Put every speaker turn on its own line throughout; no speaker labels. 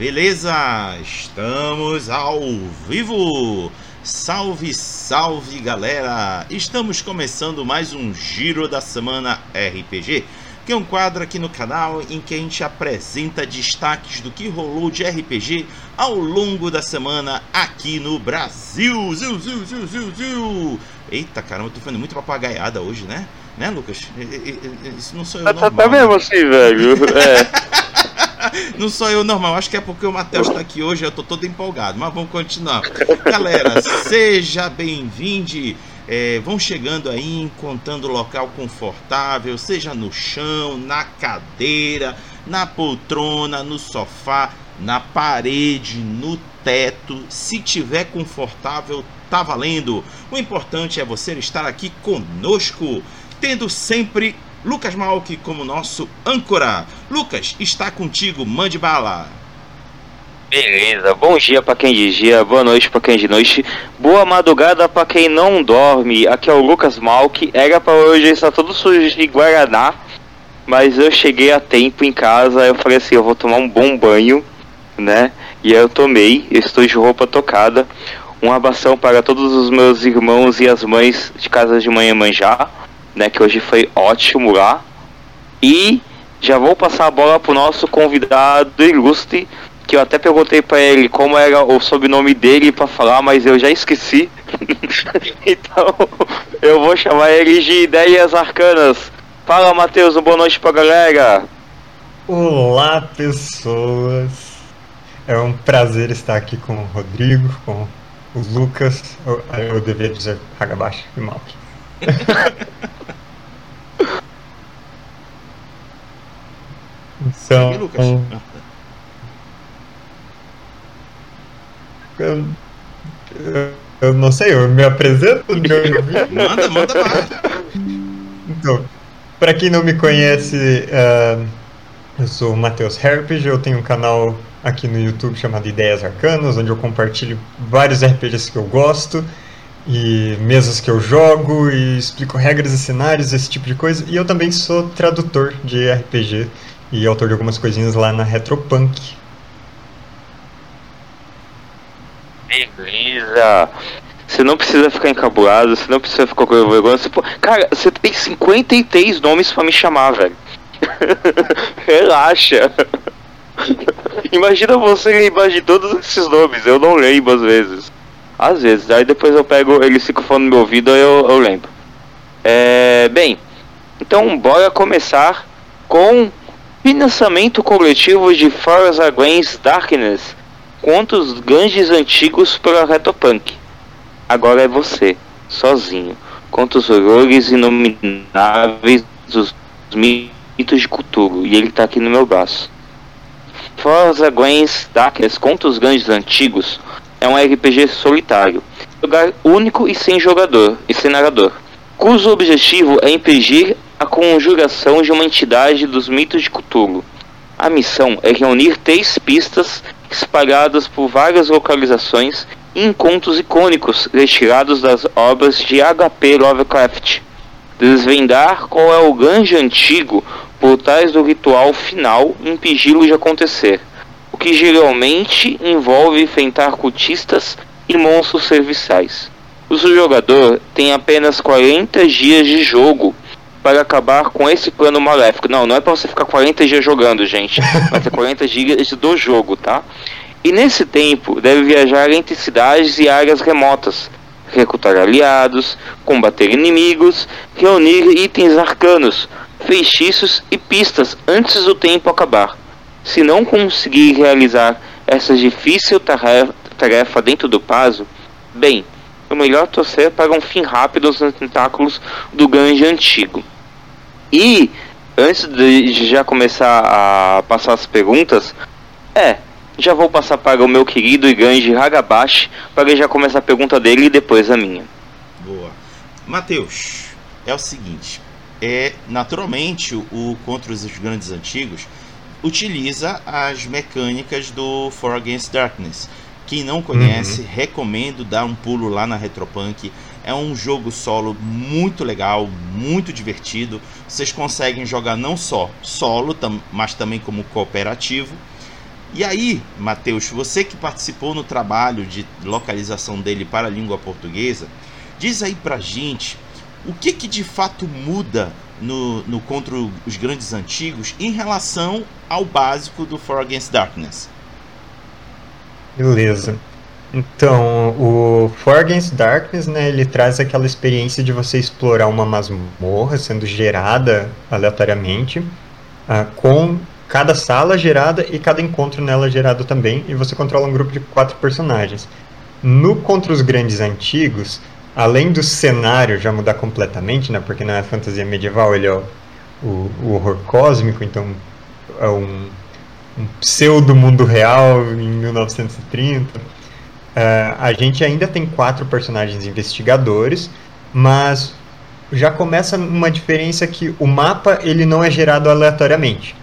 Beleza? Estamos ao vivo! Salve, salve galera! Estamos começando mais um Giro da Semana RPG, que é um quadro aqui no canal em que a gente apresenta destaques do que rolou de RPG ao longo da semana aqui no Brasil. Ziu, ziu, ziu, ziu, ziu. Eita caramba, eu tô fazendo muito papagaiada hoje, né? Né, Lucas? Isso não sou eu.
Tá, tá mesmo assim, velho. É.
Não sou eu normal, acho que é porque o Matheus está aqui hoje, eu tô todo empolgado, mas vamos continuar. Galera, seja bem-vindo. É, vão chegando aí, encontrando local confortável, seja no chão, na cadeira, na poltrona, no sofá, na parede, no teto. Se tiver confortável, tá valendo. O importante é você estar aqui conosco, tendo sempre Lucas Malk como nosso âncora. Lucas, está contigo, mande bala.
Beleza, bom dia para quem de dia, boa noite para quem de noite, boa madrugada para quem não dorme. Aqui é o Lucas Malk. Era para hoje estar todo sujo de Guaraná, mas eu cheguei a tempo em casa. Eu falei assim: eu vou tomar um bom banho, né? E eu tomei, eu estou de roupa tocada. Um abração para todos os meus irmãos e as mães de casa de manhã manjar né, que hoje foi ótimo lá. E já vou passar a bola pro nosso convidado ilustre, que eu até perguntei para ele como era o sobrenome dele para falar, mas eu já esqueci. então, eu vou chamar ele de Ideias Arcanas. Fala, Matheus, uma boa noite pra galera.
Olá, pessoas. É um prazer estar aqui com o Rodrigo, com o Lucas. Eu, deveria dizer Hagabashi e Malk. Então, Lucas? Eu, eu, eu, não sei, eu me apresento?
manda, manda lá.
Então, para quem não me conhece, uh, eu sou o Matheus Herpes, eu tenho um canal aqui no YouTube chamado Ideias Arcanas, onde eu compartilho vários RPGs que eu gosto e mesas que eu jogo e explico regras e cenários, esse tipo de coisa. E eu também sou tradutor de RPG e autor de algumas coisinhas lá na Retropunk.
Beleza! Você não precisa ficar encabulado, você não precisa ficar com vergonha. Você... Cara, você tem 53 nomes para me chamar, velho. Relaxa. Imagina você lembrar de todos esses nomes, eu não lembro às vezes. Às vezes, aí depois eu pego, ele fica falando no meu ouvido eu, eu lembro. É, bem, então bora começar com financiamento coletivo de Forest Against Darkness contra os ganges antigos pela Retopunk. Agora é você, sozinho, contra os horrores inomináveis dos mitos de Cthulhu, e ele tá aqui no meu braço. Forest Against Darkness contra ganges antigos é um RPG solitário, lugar único e sem jogador e sem narrador, cujo objetivo é impedir a conjuração de uma entidade dos mitos de Cthulhu. A missão é reunir três pistas espalhadas por várias localizações e encontros icônicos retirados das obras de H.P. Lovecraft. Desvendar qual é o ganjo antigo por trás do ritual final e impedi-lo de acontecer que geralmente envolve enfrentar cultistas e monstros serviçais. O jogador tem apenas 40 dias de jogo para acabar com esse plano maléfico. Não, não é para você ficar 40 dias jogando, gente. Vai ter 40 dias do jogo, tá? E nesse tempo deve viajar entre cidades e áreas remotas, recrutar aliados, combater inimigos, reunir itens arcanos, feitiços e pistas antes do tempo acabar. Se não conseguir realizar essa difícil tarefa dentro do prazo, bem, o melhor torcer para um fim rápido aos tentáculos do gangue antigo. E, antes de já começar a passar as perguntas, é, já vou passar para o meu querido e grande Hagabashi para já começar a pergunta dele e depois a minha.
Boa. Matheus, é o seguinte, é naturalmente o contra os grandes antigos utiliza as mecânicas do For Against Darkness. Quem não conhece, uhum. recomendo dar um pulo lá na Retropunk. É um jogo solo muito legal, muito divertido. Vocês conseguem jogar não só solo, mas também como cooperativo. E aí, Matheus, você que participou no trabalho de localização dele para a língua portuguesa, diz aí pra gente o que, que de fato muda no, no contra os grandes antigos em relação ao básico do For Against Darkness.
Beleza. Então, o For Against Darkness, né, ele traz aquela experiência de você explorar uma masmorra sendo gerada aleatoriamente, uh, com cada sala gerada e cada encontro nela gerado também, e você controla um grupo de quatro personagens. No Contra os Grandes Antigos, além do cenário já mudar completamente, né, porque na fantasia medieval ele é o, o, o horror cósmico, então é um, um pseudo mundo real em 1930 Uh, a gente ainda tem quatro personagens investigadores, mas já começa uma diferença que o mapa ele não é gerado aleatoriamente.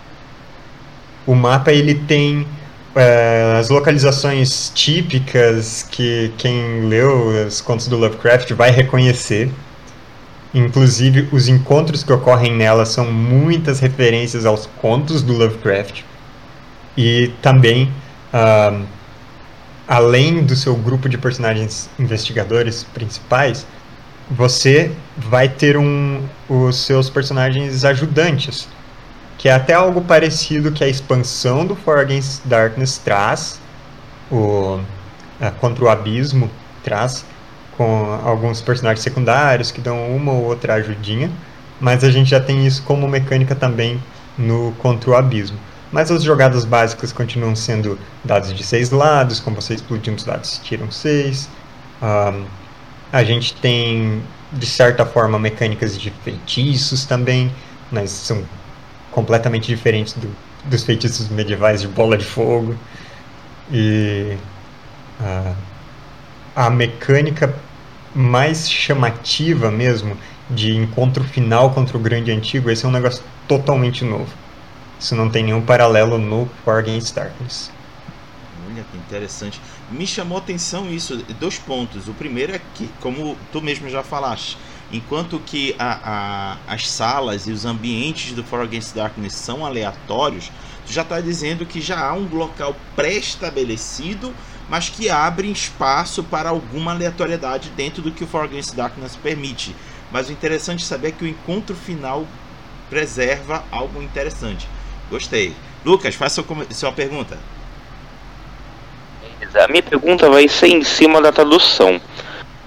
O mapa ele tem uh, as localizações típicas que quem leu os contos do Lovecraft vai reconhecer. Inclusive, os encontros que ocorrem nela são muitas referências aos contos do Lovecraft. E também uh, além do seu grupo de personagens investigadores principais, você vai ter um, os seus personagens ajudantes, que é até algo parecido que a expansão do For Against Darkness traz, o, contra o abismo traz, com alguns personagens secundários que dão uma ou outra ajudinha, mas a gente já tem isso como mecânica também no Contra o Abismo. Mas as jogadas básicas continuam sendo dados de seis lados, como você explodindo os dados tiram seis. Um, a gente tem, de certa forma, mecânicas de feitiços também, mas são completamente diferentes do, dos feitiços medievais de bola de fogo. E uh, a mecânica mais chamativa mesmo de encontro final contra o grande antigo, esse é um negócio totalmente novo. Isso não tem nenhum paralelo no For Against Darkness.
Olha que interessante. Me chamou atenção isso, dois pontos. O primeiro é que, como tu mesmo já falaste, enquanto que a, a, as salas e os ambientes do For Against Darkness são aleatórios, tu já está dizendo que já há um local pré-estabelecido, mas que abre espaço para alguma aleatoriedade dentro do que o For Against Darkness permite. Mas o interessante é saber que o encontro final preserva algo interessante. Gostei. Lucas, faça sua, pergunta.
A minha pergunta vai ser em cima da tradução.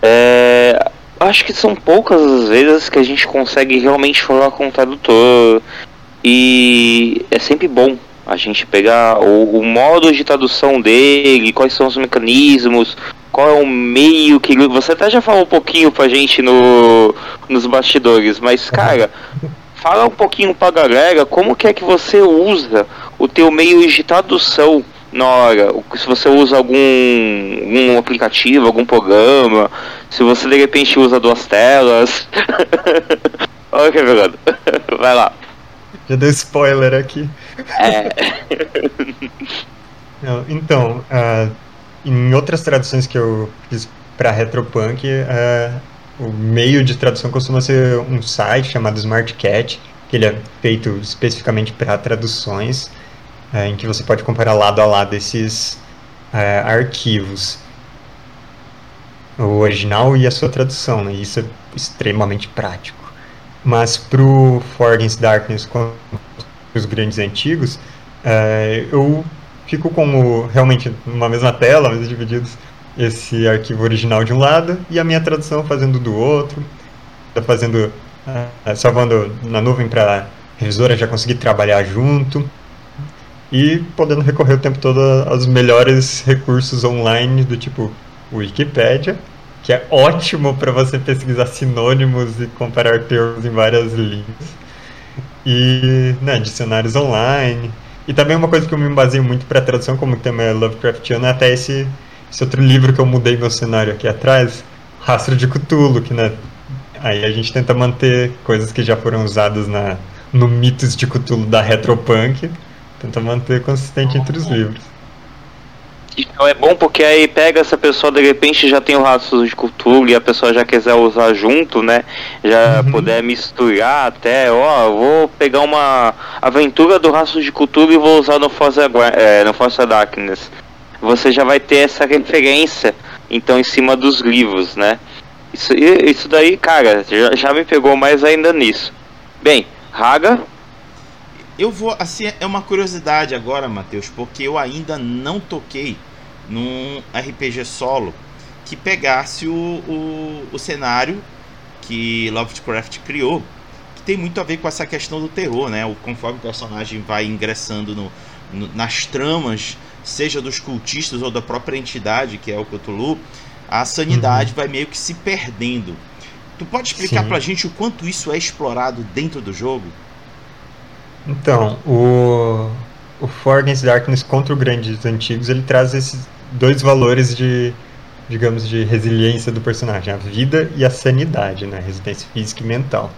É, acho que são poucas as vezes que a gente consegue realmente falar com o tradutor. E é sempre bom a gente pegar o, o, modo de tradução dele, quais são os mecanismos, qual é o meio que você até já falou um pouquinho pra gente no, nos bastidores, mas cara, fala um pouquinho pra galera como que é que você usa o teu meio de tradução na hora. Se você usa algum, algum aplicativo, algum programa, se você de repente usa duas telas. Olha que. Vai lá.
Já deu spoiler aqui. É. então, uh, em outras traduções que eu fiz para Retropunk, uh, o meio de tradução costuma ser um site chamado SmartCat, que ele é feito especificamente para traduções, é, em que você pode comparar lado a lado esses é, arquivos, o original e a sua tradução, né? isso é extremamente prático. Mas para o For Against Darkness, com os grandes antigos, é, eu fico com o, realmente numa mesma tela, mas divididos esse arquivo original de um lado e a minha tradução fazendo do outro, tá fazendo uh, salvando na nuvem para revisora já conseguir trabalhar junto e podendo recorrer o tempo todo aos melhores recursos online do tipo Wikipedia, que é ótimo para você pesquisar sinônimos e comparar termos em várias línguas. E né, dicionários online. E também uma coisa que eu me baseio muito para tradução, como tema é Lovecraftiano, é até esse esse outro livro que eu mudei meu cenário aqui atrás, Rastro de Cthulhu, que né, aí a gente tenta manter coisas que já foram usadas na, no Mitos de Cthulhu da Retropunk, tenta manter consistente entre os livros.
Então é bom porque aí pega essa pessoa, de repente já tem o rastro de cultura e a pessoa já quiser usar junto, né? Já uhum. puder misturar até, ó, vou pegar uma aventura do rastro de cultura e vou usar no Forza, é, no Forza Darkness. Você já vai ter essa referência, então, em cima dos livros, né? Isso, isso daí, cara, já, já me pegou mais ainda nisso. Bem, Raga,
eu vou, assim, é uma curiosidade agora, Matheus, porque eu ainda não toquei num RPG solo que pegasse o, o, o cenário que Lovecraft criou, que tem muito a ver com essa questão do terror, né? O, conforme o personagem vai ingressando no, no, nas tramas, seja dos cultistas ou da própria entidade, que é o Cthulhu, a sanidade uhum. vai meio que se perdendo. Tu pode explicar Sim. pra gente o quanto isso é explorado dentro do jogo?
Então, o, o For Against Darkness contra o Grandes Antigos, ele traz esses dois valores de, digamos, de resiliência do personagem, a vida e a sanidade, né? Resistência física e mental.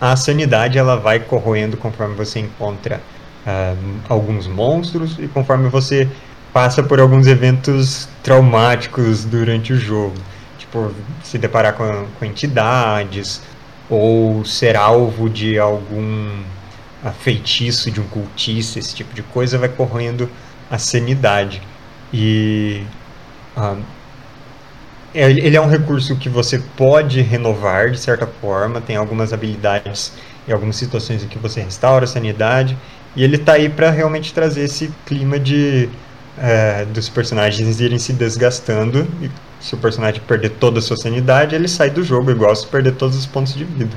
A sanidade, ela vai corroendo conforme você encontra uh, alguns monstros e conforme você passa por alguns eventos traumáticos durante o jogo. Tipo, se deparar com, com entidades ou ser alvo de algum a feitiço de um cultista, esse tipo de coisa, vai corroendo a sanidade. E uh, ele é um recurso que você pode renovar de certa forma, tem algumas habilidades e algumas situações em que você restaura a sanidade, e ele está aí para realmente trazer esse clima de uh, dos personagens irem se desgastando, e se o personagem perder toda a sua sanidade, ele sai do jogo, igual se perder todos os pontos de vida.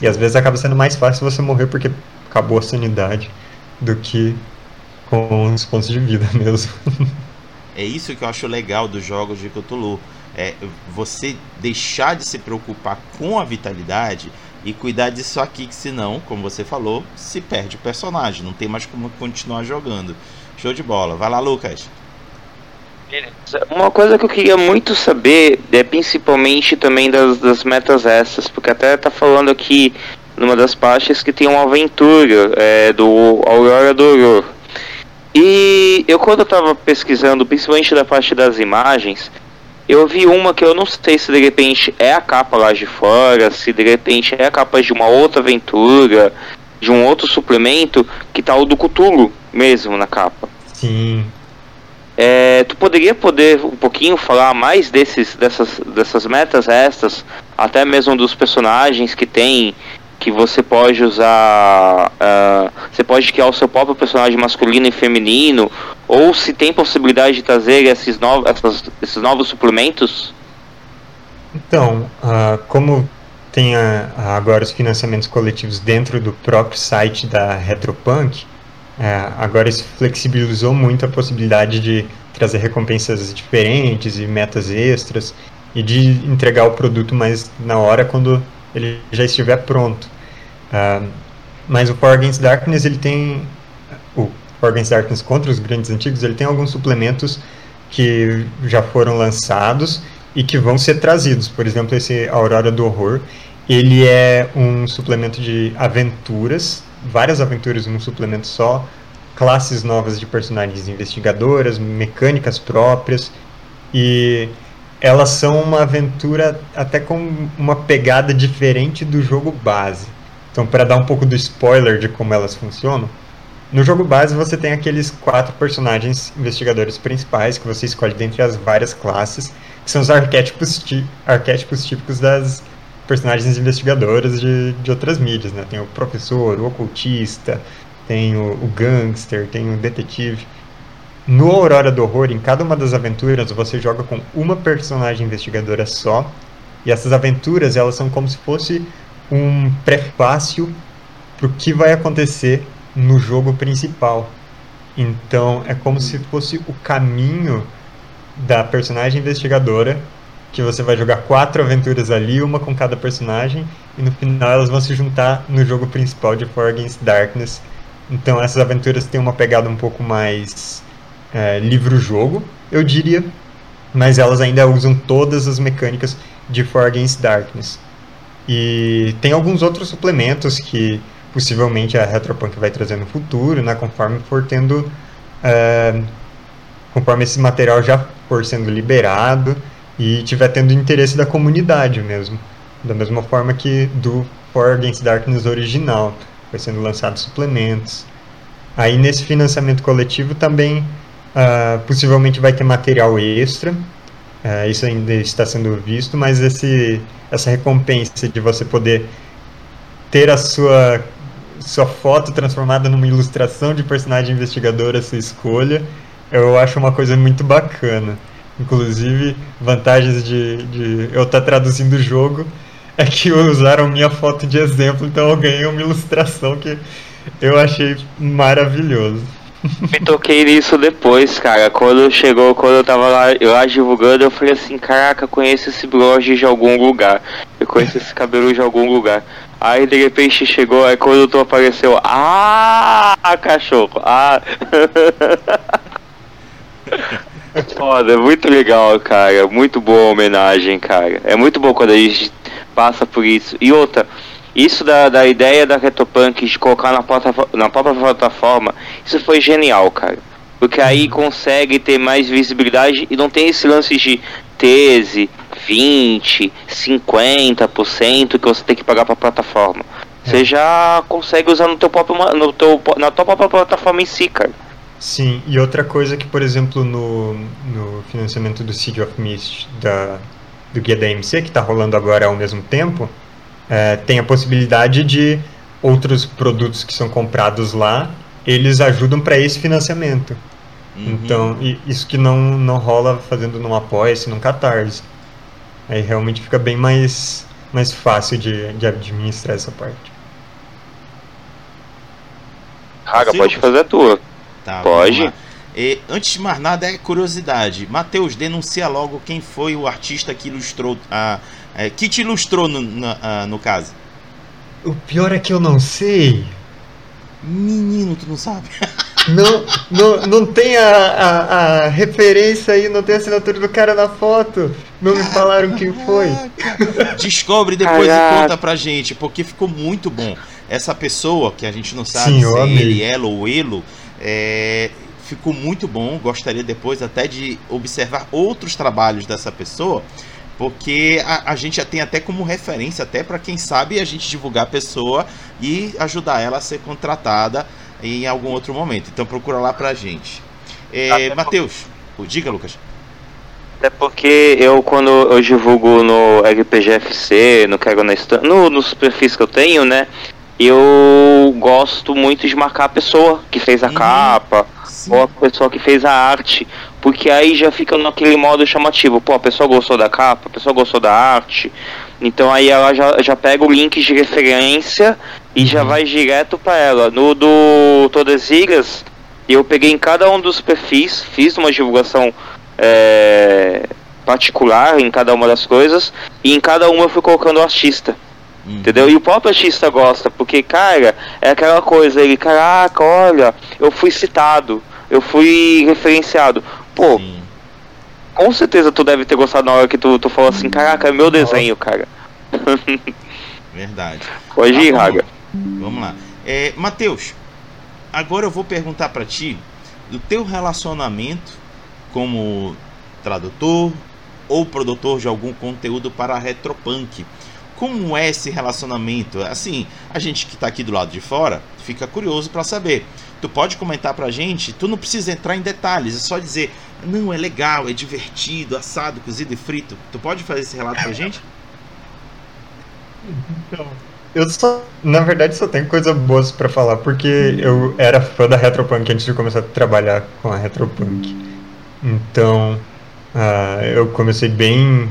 E às vezes acaba sendo mais fácil você morrer porque acabou a sanidade do que com os pontos de vida mesmo.
é isso que eu acho legal dos jogos de Cthulhu. É você deixar de se preocupar com a vitalidade e cuidar disso aqui, que senão, como você falou, se perde o personagem, não tem mais como continuar jogando. Show de bola. Vai lá, Lucas.
Uma coisa que eu queria muito saber é principalmente também das, das metas essas, porque até tá falando aqui numa das partes que tem uma aventura é, do Aurora do Horror. E eu quando eu tava pesquisando, principalmente da parte das imagens, eu vi uma que eu não sei se de repente é a capa lá de fora, se de repente é a capa de uma outra aventura, de um outro suplemento, que tá o do Cthulhu mesmo na capa.
Sim.
É, tu poderia poder um pouquinho falar mais desses, dessas, dessas metas extras, até mesmo dos personagens que tem, que você pode usar, uh, você pode criar o seu próprio personagem masculino e feminino, ou se tem possibilidade de trazer esses novos, essas, esses novos suplementos?
Então, uh, como tem a, agora os financiamentos coletivos dentro do próprio site da Retropunk, é, agora isso flexibilizou muito a possibilidade de trazer recompensas diferentes e metas extras e de entregar o produto mais na hora quando ele já estiver pronto. Uh, mas o For Against Darkness ele tem o For Against Darkness contra os grandes antigos ele tem alguns suplementos que já foram lançados e que vão ser trazidos. Por exemplo, esse Aurora do Horror, ele é um suplemento de aventuras várias aventuras num suplemento só, classes novas de personagens investigadoras, mecânicas próprias e elas são uma aventura até com uma pegada diferente do jogo base. Então, para dar um pouco do spoiler de como elas funcionam, no jogo base você tem aqueles quatro personagens investigadores principais que você escolhe dentre as várias classes, que são os arquétipos, arquétipos típicos das personagens investigadoras de, de outras mídias, né? Tem o professor, o ocultista, tem o, o gangster, tem o detetive. No Aurora do Horror, em cada uma das aventuras, você joga com uma personagem investigadora só. E essas aventuras, elas são como se fosse um prefácio para o que vai acontecer no jogo principal. Então, é como se fosse o caminho da personagem investigadora que você vai jogar quatro aventuras ali, uma com cada personagem, e no final elas vão se juntar no jogo principal de For Against Darkness. Então essas aventuras têm uma pegada um pouco mais é, livro-jogo, eu diria, mas elas ainda usam todas as mecânicas de For Against Darkness. E tem alguns outros suplementos que possivelmente a Retropunk vai trazer no futuro, né, conforme for tendo é, conforme esse material já for sendo liberado e tiver tendo interesse da comunidade mesmo. Da mesma forma que do For Against Darkness original, foi sendo lançado suplementos. Aí nesse financiamento coletivo também uh, possivelmente vai ter material extra, uh, isso ainda está sendo visto, mas esse, essa recompensa de você poder ter a sua, sua foto transformada numa ilustração de personagem investigador a sua escolha, eu acho uma coisa muito bacana. Inclusive, vantagens de, de eu estar tá traduzindo o jogo é que usaram minha foto de exemplo, então eu ganhei uma ilustração que eu achei maravilhoso.
Me toquei nisso depois, cara. Quando chegou, quando eu tava lá, lá divulgando, eu falei assim, caraca, conheço esse blog de algum lugar. Eu conheço esse cabelo de algum lugar. Aí de repente chegou, aí quando tu apareceu, ah, cachorro, ah. Foda, muito legal, cara. Muito boa homenagem, cara. É muito bom quando a gente passa por isso. E outra, isso da, da ideia da Retropunk de colocar na, porta, na própria plataforma, isso foi genial, cara. Porque aí consegue ter mais visibilidade e não tem esse lance de 13, 20, 50% que você tem que pagar para a plataforma. Você é. já consegue usar no teu próprio, no teu, na tua própria plataforma em si, cara.
Sim, e outra coisa que, por exemplo, no, no financiamento do City of Mist, da, do guia da MC, que está rolando agora ao mesmo tempo, é, tem a possibilidade de outros produtos que são comprados lá, eles ajudam para esse financiamento. Uhum. Então, isso que não, não rola fazendo num Apoia-se, num Catarse. Aí realmente fica bem mais, mais fácil de, de administrar essa parte.
Raga, pode fazer a tua.
Tá, Pode. E, antes de mais nada, é curiosidade. Matheus, denuncia logo quem foi o artista que ilustrou. A, é, que te ilustrou no, no, no caso.
O pior é que eu não sei.
Menino, tu não sabe?
Não, não, não tem a, a, a, referência aí, não tem a assinatura do cara na foto. Não me falaram quem foi.
Descobre depois Caraca. e conta pra gente, porque ficou muito bom. Essa pessoa, que a gente não sabe
Sim,
se é ele, ela ou elo, é, ficou muito bom. Gostaria depois até de observar outros trabalhos dessa pessoa, porque a, a gente já tem até como referência, até para quem sabe a gente divulgar a pessoa e ajudar ela a ser contratada em algum outro momento. Então procura lá pra gente. É, Matheus, diga, Lucas.
Até porque eu, quando eu divulgo no RPGFC, no Quero na no, nos perfis que eu tenho, né? eu gosto muito de marcar a pessoa que fez a uhum. capa Sim. ou a pessoa que fez a arte, porque aí já fica naquele modo chamativo. Pô, a pessoa gostou da capa, a pessoa gostou da arte, então aí ela já, já pega o link de referência e uhum. já vai direto para ela. No do Todas Ilhas, eu peguei em cada um dos perfis, fiz uma divulgação é, particular em cada uma das coisas e em cada uma eu fui colocando o artista. Uhum. Entendeu? E o próprio artista gosta, porque, cara, é aquela coisa, ele, caraca, olha, eu fui citado, eu fui referenciado. Pô, Sim. com certeza tu deve ter gostado na hora que tu, tu falou assim, caraca, é meu desenho, cara.
Verdade.
Pode ir, tá Raga.
Vamos lá. É, Matheus, agora eu vou perguntar para ti do teu relacionamento como tradutor ou produtor de algum conteúdo para a Retropunk. Como é esse relacionamento? Assim, a gente que está aqui do lado de fora fica curioso para saber. Tu pode comentar pra gente, tu não precisa entrar em detalhes, é só dizer, não, é legal, é divertido, assado, cozido e frito. Tu pode fazer esse relato pra gente?
Então, eu só, na verdade, só tenho coisas boas para falar, porque eu era fã da Retropunk antes de começar a trabalhar com a Retropunk. Então, uh, eu comecei bem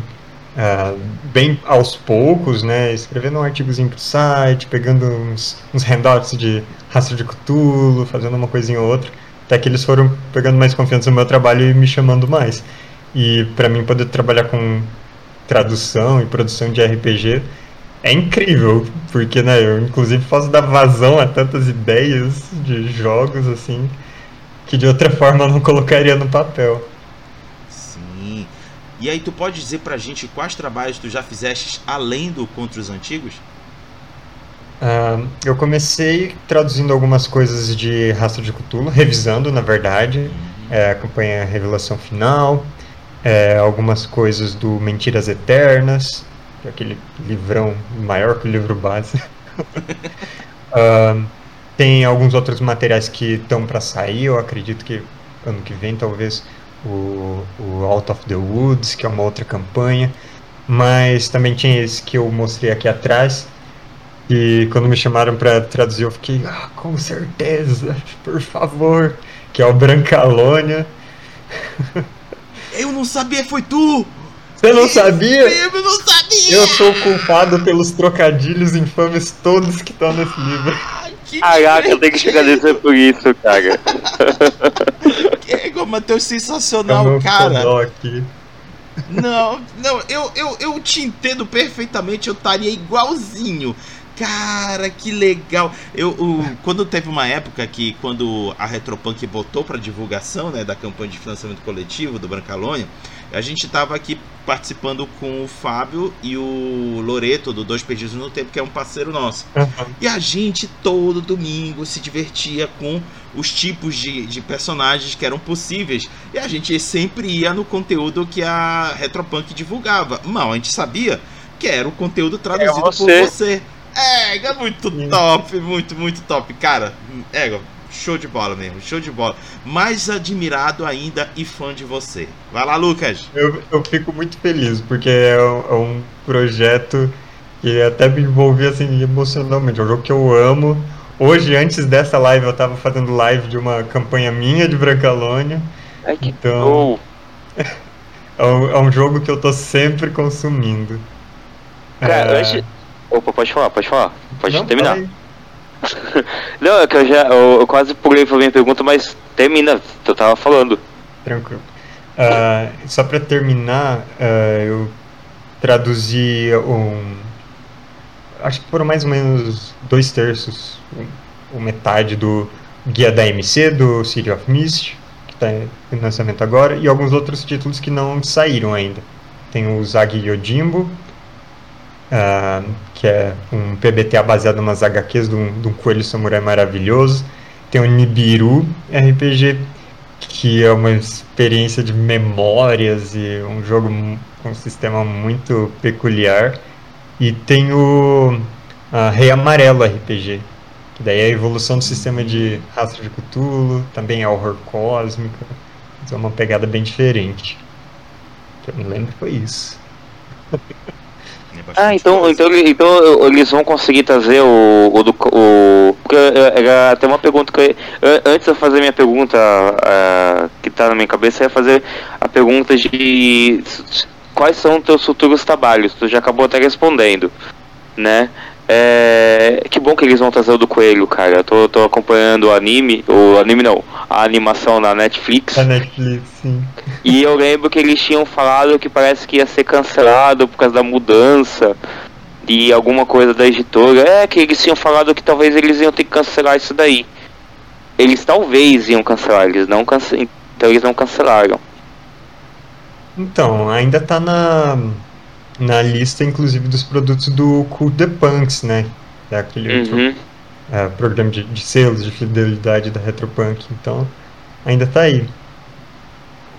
Uh, bem aos poucos, né, escrevendo um artigozinho pro site, pegando uns, uns handouts de rastro de Cthulhu, fazendo uma coisinha ou outra, até que eles foram pegando mais confiança no meu trabalho e me chamando mais. E para mim poder trabalhar com tradução e produção de RPG é incrível, porque né, eu inclusive posso dar vazão a tantas ideias de jogos assim que de outra forma eu não colocaria no papel.
E aí tu pode dizer pra gente quais trabalhos tu já fizeste além do Contra os Antigos?
Uh, eu comecei traduzindo algumas coisas de Rastro de Cthulhu, revisando na verdade. é, a Revelação Final, é, algumas coisas do Mentiras Eternas, que é aquele livrão maior que o livro base. uh, tem alguns outros materiais que estão para sair, eu acredito que ano que vem talvez o, o Out of the Woods, que é uma outra campanha, mas também tinha esse que eu mostrei aqui atrás, e quando me chamaram para traduzir eu fiquei, ah, com certeza, por favor, que é o Brancalônia.
Eu não sabia, foi tu!
Você não sabia?
Eu não sabia!
Eu sou culpado pelos trocadilhos infames todos que estão nesse livro.
Caraca, eu tenho que te agradecer por isso, cara.
Ego, Matheus, sensacional, cara.
Aqui.
Não, não, eu, eu, eu te entendo perfeitamente, eu estaria igualzinho. Cara, que legal. Eu, o, quando teve uma época que, quando a Retropunk botou para divulgação né, da campanha de financiamento coletivo do Brancalônia, a gente estava aqui participando com o Fábio e o Loreto do Dois Perdidos no Tempo, que é um parceiro nosso. Uhum. E a gente todo domingo se divertia com os tipos de, de personagens que eram possíveis. E a gente sempre ia no conteúdo que a Retropunk divulgava. Mal, a gente sabia que era o conteúdo traduzido é por você. É, é muito top, muito, muito top. Cara, é, show de bola mesmo, show de bola. Mais admirado ainda e fã de você. Vai lá, Lucas.
Eu, eu fico muito feliz, porque é um, é um projeto que até me envolveu assim, emocionalmente. É um jogo que eu amo. Hoje, antes dessa live, eu tava fazendo live de uma campanha minha de Brancalônia.
Ai, que então,
é um, é um jogo que eu tô sempre consumindo.
Cara, é... antes, Opa, pode falar, pode falar. Pode Não, terminar. Não, é que eu já. Eu, eu quase pulei pra minha pergunta, mas termina, eu tava falando.
Tranquilo. Uh, só pra terminar, uh, eu traduzi um. Acho que foram mais ou menos dois terços, ou metade do guia da MC, do City of Mist, que está em lançamento agora, e alguns outros títulos que não saíram ainda. Tem o Zag Yojimbo, uh, que é um PBTA baseado em umas HQs de um, de um coelho samurai maravilhoso. Tem o Nibiru RPG, que é uma experiência de memórias e um jogo com um sistema muito peculiar. E tem o uh, Rei Amarelo RPG, que daí é a evolução do sistema de rastro de Cthulhu, também é horror cósmico, é uma pegada bem diferente. Que eu me lembro foi isso.
Ah, então, então, então eles vão conseguir trazer o. o, o porque era até uma pergunta que. antes de eu fazer minha pergunta uh, que tá na minha cabeça, eu ia fazer a pergunta de quais são os teus futuros trabalhos. Tu já acabou até respondendo, né? É, que bom que eles vão trazer o do Coelho, cara. Eu tô, tô acompanhando o anime, o anime não, a animação na Netflix.
Na Netflix, sim.
E eu lembro que eles tinham falado que parece que ia ser cancelado por causa da mudança de alguma coisa da editora. É, que eles tinham falado que talvez eles iam ter que cancelar isso daí. Eles talvez iam cancelar, eles não cancelaram. Então eles não cancelaram.
Então, ainda tá na na lista, inclusive, dos produtos do Cool The Punks, né? É aquele uhum. outro é, programa de, de, selos de fidelidade da Retropunk. Então, ainda tá aí.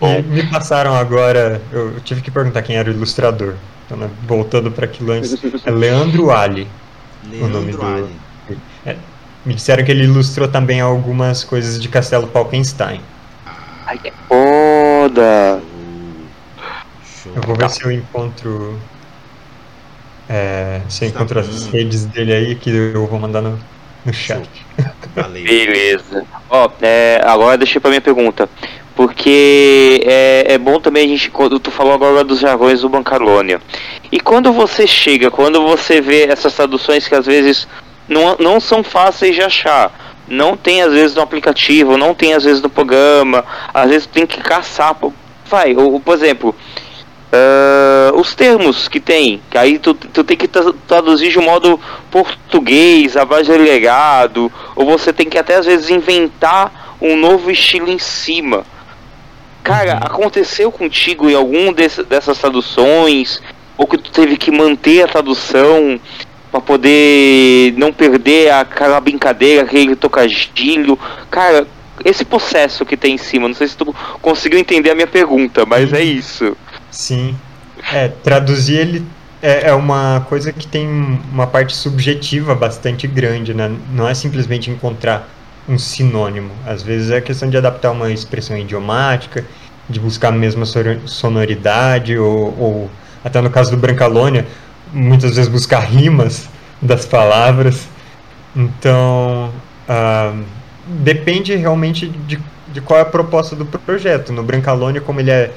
E me passaram agora, eu, eu, tive que perguntar quem era o ilustrador. Então, né, voltando para aquilo antes, é Leandro Ali.
Leandro o nome do. Ali.
É, me disseram que ele ilustrou também algumas coisas de Castelo Falkenstein.
Ai, que foda!
Eu vou ver se eu encontro. É, se eu encontro as redes dele aí, que eu vou mandar no, no chat.
Valeu. Beleza. Ó, é, agora deixei pra minha pergunta. Porque é, é bom também a gente. Quando tu falou agora dos jargões do Bancalônia. E quando você chega, quando você vê essas traduções que às vezes não, não são fáceis de achar não tem às vezes no aplicativo, não tem às vezes no programa, às vezes tem que caçar. Vai, ou, por exemplo, Uh, os termos que tem, que aí tu, tu tem que traduzir de um modo português, a base de legado, ou você tem que até às vezes inventar um novo estilo em cima. Cara, uhum. aconteceu contigo em algum desse, dessas traduções, ou que tu teve que manter a tradução para poder não perder aquela brincadeira, aquele tocadilho. Cara, esse processo que tem em cima. Não sei se tu conseguiu entender a minha pergunta, mas é isso.
Sim. É, traduzir ele é, é uma coisa que tem uma parte subjetiva bastante grande, né? Não é simplesmente encontrar um sinônimo. Às vezes é questão de adaptar uma expressão idiomática, de buscar a mesma sonoridade, ou, ou até no caso do Brancalônia, muitas vezes buscar rimas das palavras. Então, uh, depende realmente de, de qual é a proposta do projeto. No Brancalônia, como ele é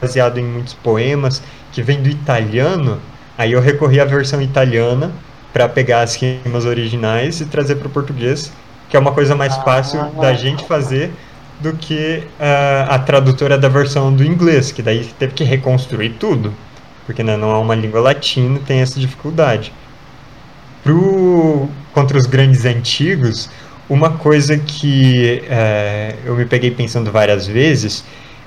baseado em muitos poemas, que vem do italiano, aí eu recorri à versão italiana para pegar as rimas originais e trazer para o português, que é uma coisa mais fácil da gente fazer do que uh, a tradutora da versão do inglês, que daí teve que reconstruir tudo, porque né, não é uma língua latina tem essa dificuldade. Pro, contra os grandes antigos, uma coisa que uh, eu me peguei pensando várias vezes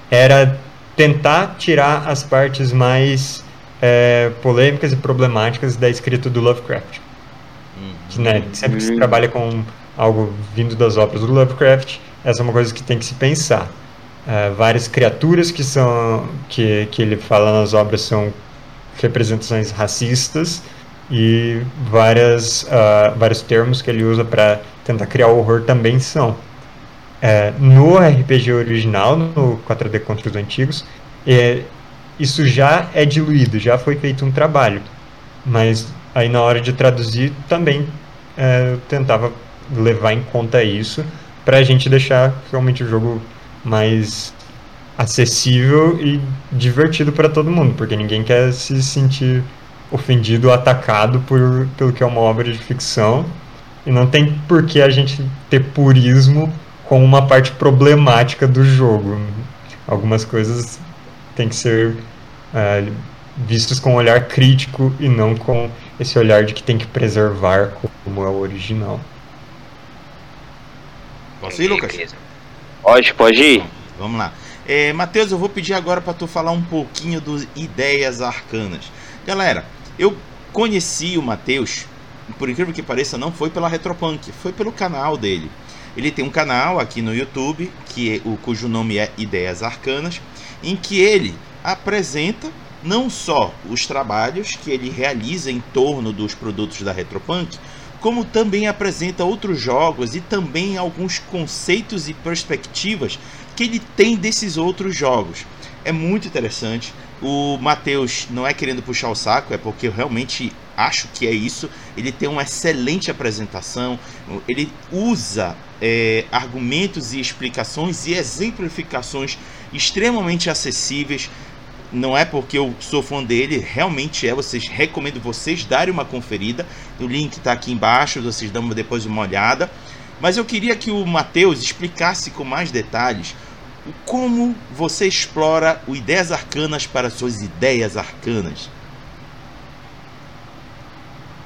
era tentar tirar as partes mais uh, polêmicas e problemáticas da escrita do Lovecraft. Uhum. Né, sempre que se trabalha com algo vindo das obras do Lovecraft, essa é uma coisa que tem que se pensar. Uh, várias criaturas que são que, que ele fala nas obras são representações racistas e várias uh, vários termos que ele usa para tentar criar o horror também são uh, no RPG original no 4D contra os antigos é, isso já é diluído já foi feito um trabalho. Mas aí na hora de traduzir também eu tentava levar em conta isso para a gente deixar realmente o jogo mais acessível e divertido para todo mundo, porque ninguém quer se sentir ofendido ou atacado por, pelo que é uma obra de ficção. E não tem por que a gente ter purismo com uma parte problemática do jogo. Algumas coisas têm que ser é, vistas com um olhar crítico e não com esse olhar de que tem que preservar como é o original.
Posso ir, Lucas?
Pode, pode ir.
Vamos lá. É, Matheus, eu vou pedir agora para tu falar um pouquinho dos ideias arcanas. Galera, eu conheci o Matheus, por incrível que pareça, não foi pela Retropunk, foi pelo canal dele. Ele tem um canal aqui no YouTube, que é, o, cujo nome é Ideias Arcanas, em que ele apresenta não só os trabalhos que ele realiza em torno dos produtos da Retropunk, como também apresenta outros jogos e também alguns conceitos e perspectivas que ele tem desses outros jogos. É muito interessante. O Matheus não é querendo puxar o saco, é porque eu realmente acho que é isso. Ele tem uma excelente apresentação, ele usa é, argumentos e explicações e exemplificações extremamente acessíveis não é porque eu sou fã dele, realmente é. Vocês recomendo vocês darem uma conferida. O link está aqui embaixo, vocês dão depois uma olhada. Mas eu queria que o Matheus explicasse com mais detalhes como você explora o ideias arcanas para suas ideias arcanas.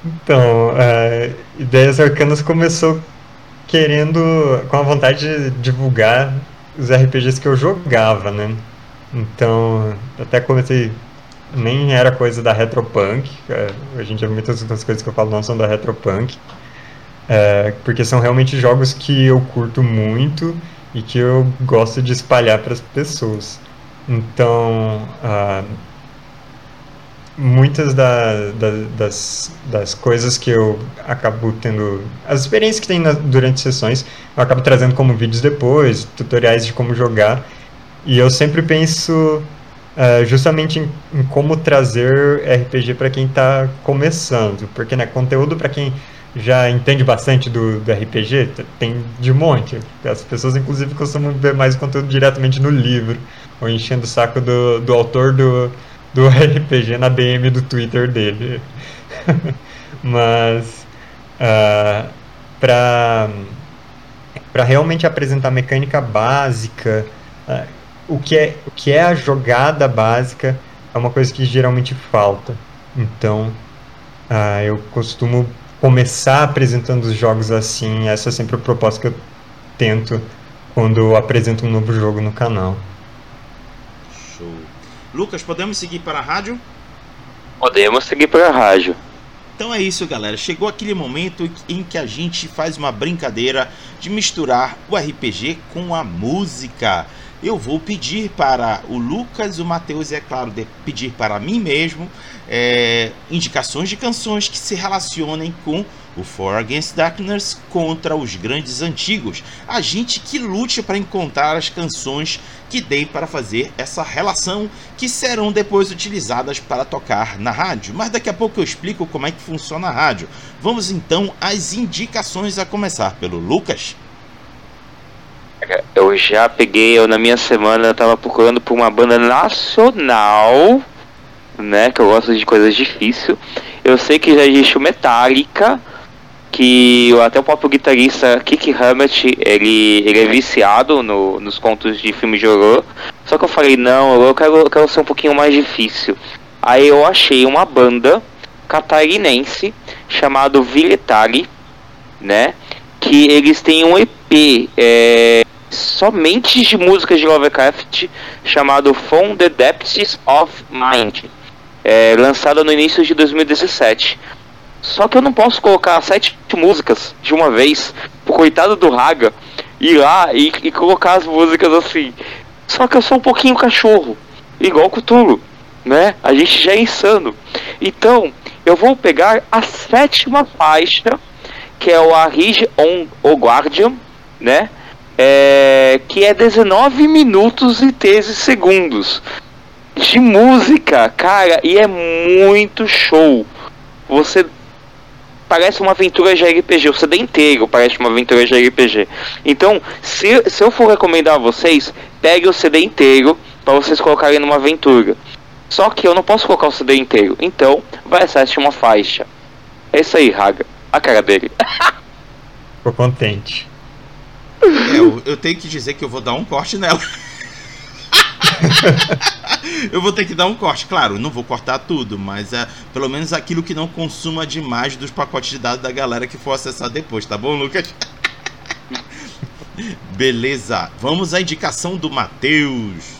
Então, uh, Ideias Arcanas começou querendo, com a vontade de divulgar os RPGs que eu jogava, né? Então, até comecei. Nem era coisa da Retropunk. É, hoje em dia, muitas das coisas que eu falo não são da Retropunk. É, porque são realmente jogos que eu curto muito e que eu gosto de espalhar para as pessoas. Então, ah, muitas da, da, das, das coisas que eu acabo tendo, as experiências que tem na, durante sessões, eu acabo trazendo como vídeos depois, tutoriais de como jogar. E eu sempre penso uh, justamente em, em, como trazer RPG para quem está começando, porque né, conteúdo para quem já entende bastante do, do, RPG tem de monte. As pessoas inclusive costumam ver mais conteúdo diretamente no livro ou enchendo o saco do, do autor do, do RPG na DM do Twitter dele. Mas uh, para para realmente apresentar mecânica básica, uh, o que é, o que é a jogada básica é uma coisa que geralmente falta. Então, ah, eu costumo começar apresentando os jogos assim. Essa é sempre a proposta que eu tento quando eu apresento um novo jogo no canal.
Show. Lucas, podemos seguir para a rádio?
Podemos seguir para a rádio.
Então é isso, galera. Chegou aquele momento em que a gente faz uma brincadeira de misturar o RPG com a música. Eu vou pedir para o Lucas, o Matheus e, é claro, pedir para mim mesmo é, indicações de canções que se relacionem com o For Against Darkness contra os grandes antigos. A gente que lute para encontrar as canções que deem para fazer essa relação que serão depois utilizadas para tocar na rádio. Mas daqui a pouco eu explico como é que funciona a rádio. Vamos então às indicações a começar pelo Lucas.
Eu já peguei, eu na minha semana estava procurando por uma banda nacional, né, que eu gosto de coisas difíceis. Eu sei que já existe o Metallica, que até o próprio guitarrista Kiki Hammett, ele, ele é viciado no, nos contos de filmes de horror. Só que eu falei, não, eu quero, eu quero ser um pouquinho mais difícil. Aí eu achei uma banda catarinense chamado Villetari, né? Que eles têm um EP é, somente de músicas de Lovecraft chamado From the Depths of Mind, é, lançado no início de 2017. Só que eu não posso colocar sete músicas de uma vez pro coitado do Raga ir lá e, e colocar as músicas assim. Só que eu sou um pouquinho cachorro, igual o Cthulhu, né? A gente já é insano. Então, eu vou pegar a sétima faixa, que é o Arige on o Guardian, né? É, que é 19 minutos e 13 segundos de música, cara, e é muito show. Você parece uma aventura de RPG. O CD inteiro parece uma aventura de RPG. Então, se, se eu for recomendar a vocês, pegue o CD inteiro para vocês colocarem numa aventura. Só que eu não posso colocar o CD inteiro. Então, vai acessar uma faixa. É isso aí, Raga. A cara dele.
Ficou contente.
É, eu, eu tenho que dizer que eu vou dar um corte nela. eu vou ter que dar um corte, claro, não vou cortar tudo, mas é pelo menos aquilo que não consuma demais dos pacotes de dados da galera que for acessar depois, tá bom, Lucas? Beleza, vamos à indicação do Matheus.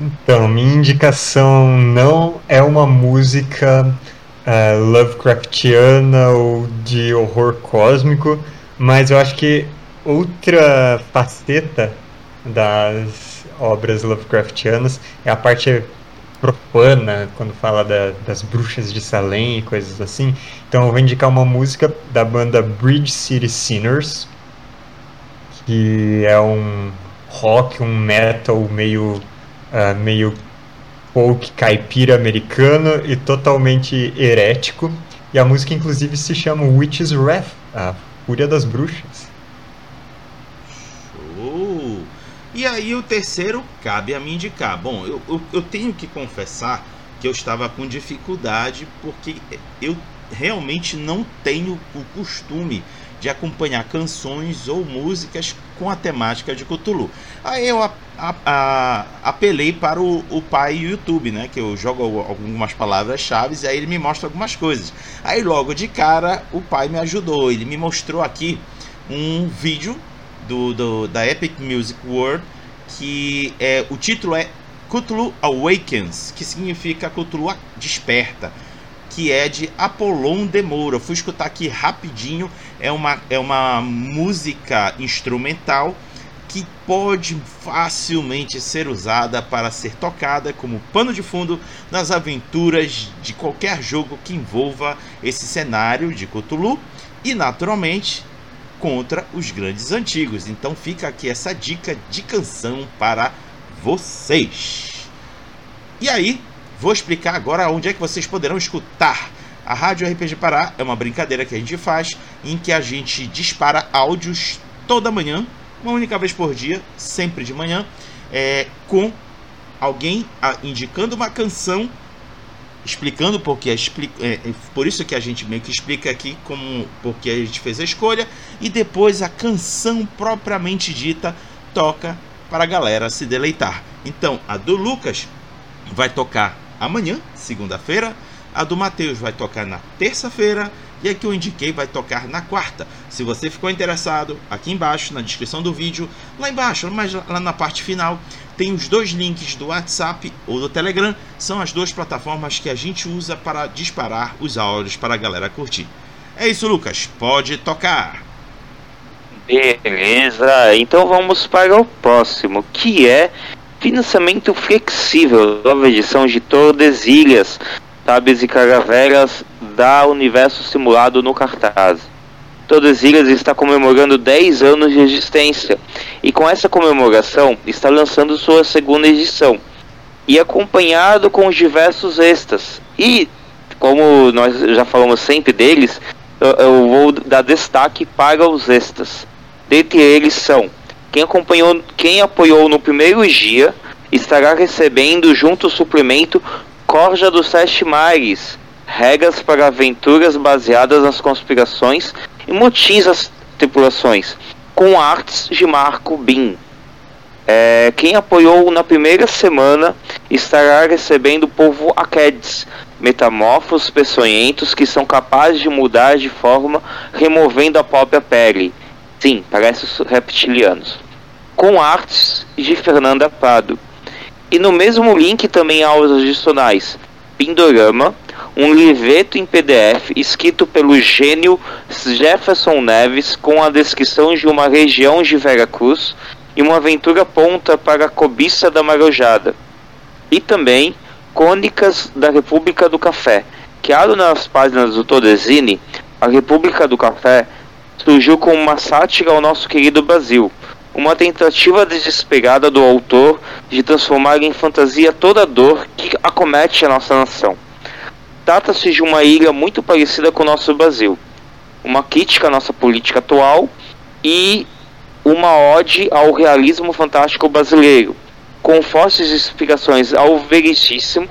Então, minha indicação não é uma música uh, Lovecraftiana ou de horror cósmico, mas eu acho que outra faceta das obras Lovecraftianas é a parte profana, quando fala da, das bruxas de Salem e coisas assim. Então eu vou indicar uma música da banda Bridge City Sinners, que é um rock, um metal meio, uh, meio folk caipira americano e totalmente herético. E a música inclusive se chama Witch's Wrath, a Fúria das Bruxas.
E aí o terceiro cabe a mim indicar. Bom, eu, eu, eu tenho que confessar que eu estava com dificuldade porque eu realmente não tenho o costume de acompanhar canções ou músicas com a temática de Cthulhu. Aí eu a, a, a, apelei para o, o pai YouTube, né? Que eu jogo algumas palavras-chave e aí ele me mostra algumas coisas. Aí logo de cara o pai me ajudou. Ele me mostrou aqui um vídeo do, do, da Epic Music World, que é, o título é Cthulhu Awakens, que significa Cthulhu Desperta, que é de Apollon de Moura. fui escutar aqui rapidinho, é uma, é uma música instrumental que pode facilmente ser usada para ser tocada como pano de fundo nas aventuras de qualquer jogo que envolva esse cenário de Cthulhu e naturalmente contra os grandes antigos. Então fica aqui essa dica de canção para vocês. E aí, vou explicar agora onde é que vocês poderão escutar. A Rádio RPG Pará é uma brincadeira que a gente faz em que a gente dispara áudios toda manhã, uma única vez por dia, sempre de manhã, é, com alguém indicando uma canção explicando porque é, é, por isso que a gente meio que explica aqui como porque a gente fez a escolha e depois a canção propriamente dita toca para a galera se deleitar. Então, a do Lucas vai tocar amanhã, segunda-feira, a do Matheus vai tocar na terça-feira e a que eu indiquei vai tocar na quarta. Se você ficou interessado, aqui embaixo, na descrição do vídeo, lá embaixo, mas lá na parte final, tem os dois links do WhatsApp ou do Telegram. São as duas plataformas que a gente usa para disparar os áudios para a galera curtir. É isso, Lucas. Pode tocar.
Beleza, então vamos para o próximo, que é financiamento flexível, nova edição de Tordesilhas, Tabes e Caravelas da Universo Simulado no cartaz. Tordesilhas está comemorando 10 anos de existência e com essa comemoração está lançando sua segunda edição e acompanhado com os diversos extras. E como nós já falamos sempre deles, eu vou dar destaque para os extras. Dentre eles são quem acompanhou, quem apoiou no primeiro dia estará recebendo junto ao suplemento Corja dos Sete Mares, regras para aventuras baseadas nas conspirações e motins das tripulações, com artes de Marco Bin. É, quem apoiou na primeira semana estará recebendo o povo Akedes, metamorfos peçonhentos que são capazes de mudar de forma removendo a própria pele Sim, parece os reptilianos. Com artes de Fernanda Prado. E no mesmo link também aulas adicionais. Pindorama, um livreto em PDF escrito pelo gênio Jefferson Neves com a descrição de uma região de Veracruz e uma aventura ponta para a cobiça da marojada. E também Cônicas da República do Café. Criado nas páginas do Todesini, a República do Café surgiu como uma sátira ao nosso querido Brasil, uma tentativa desesperada do autor de transformar em fantasia toda a dor que acomete a nossa nação. Trata-se de uma ilha muito parecida com o nosso Brasil, uma crítica à nossa política atual e uma ode ao realismo fantástico brasileiro, com fortes explicações ao Veríssimo,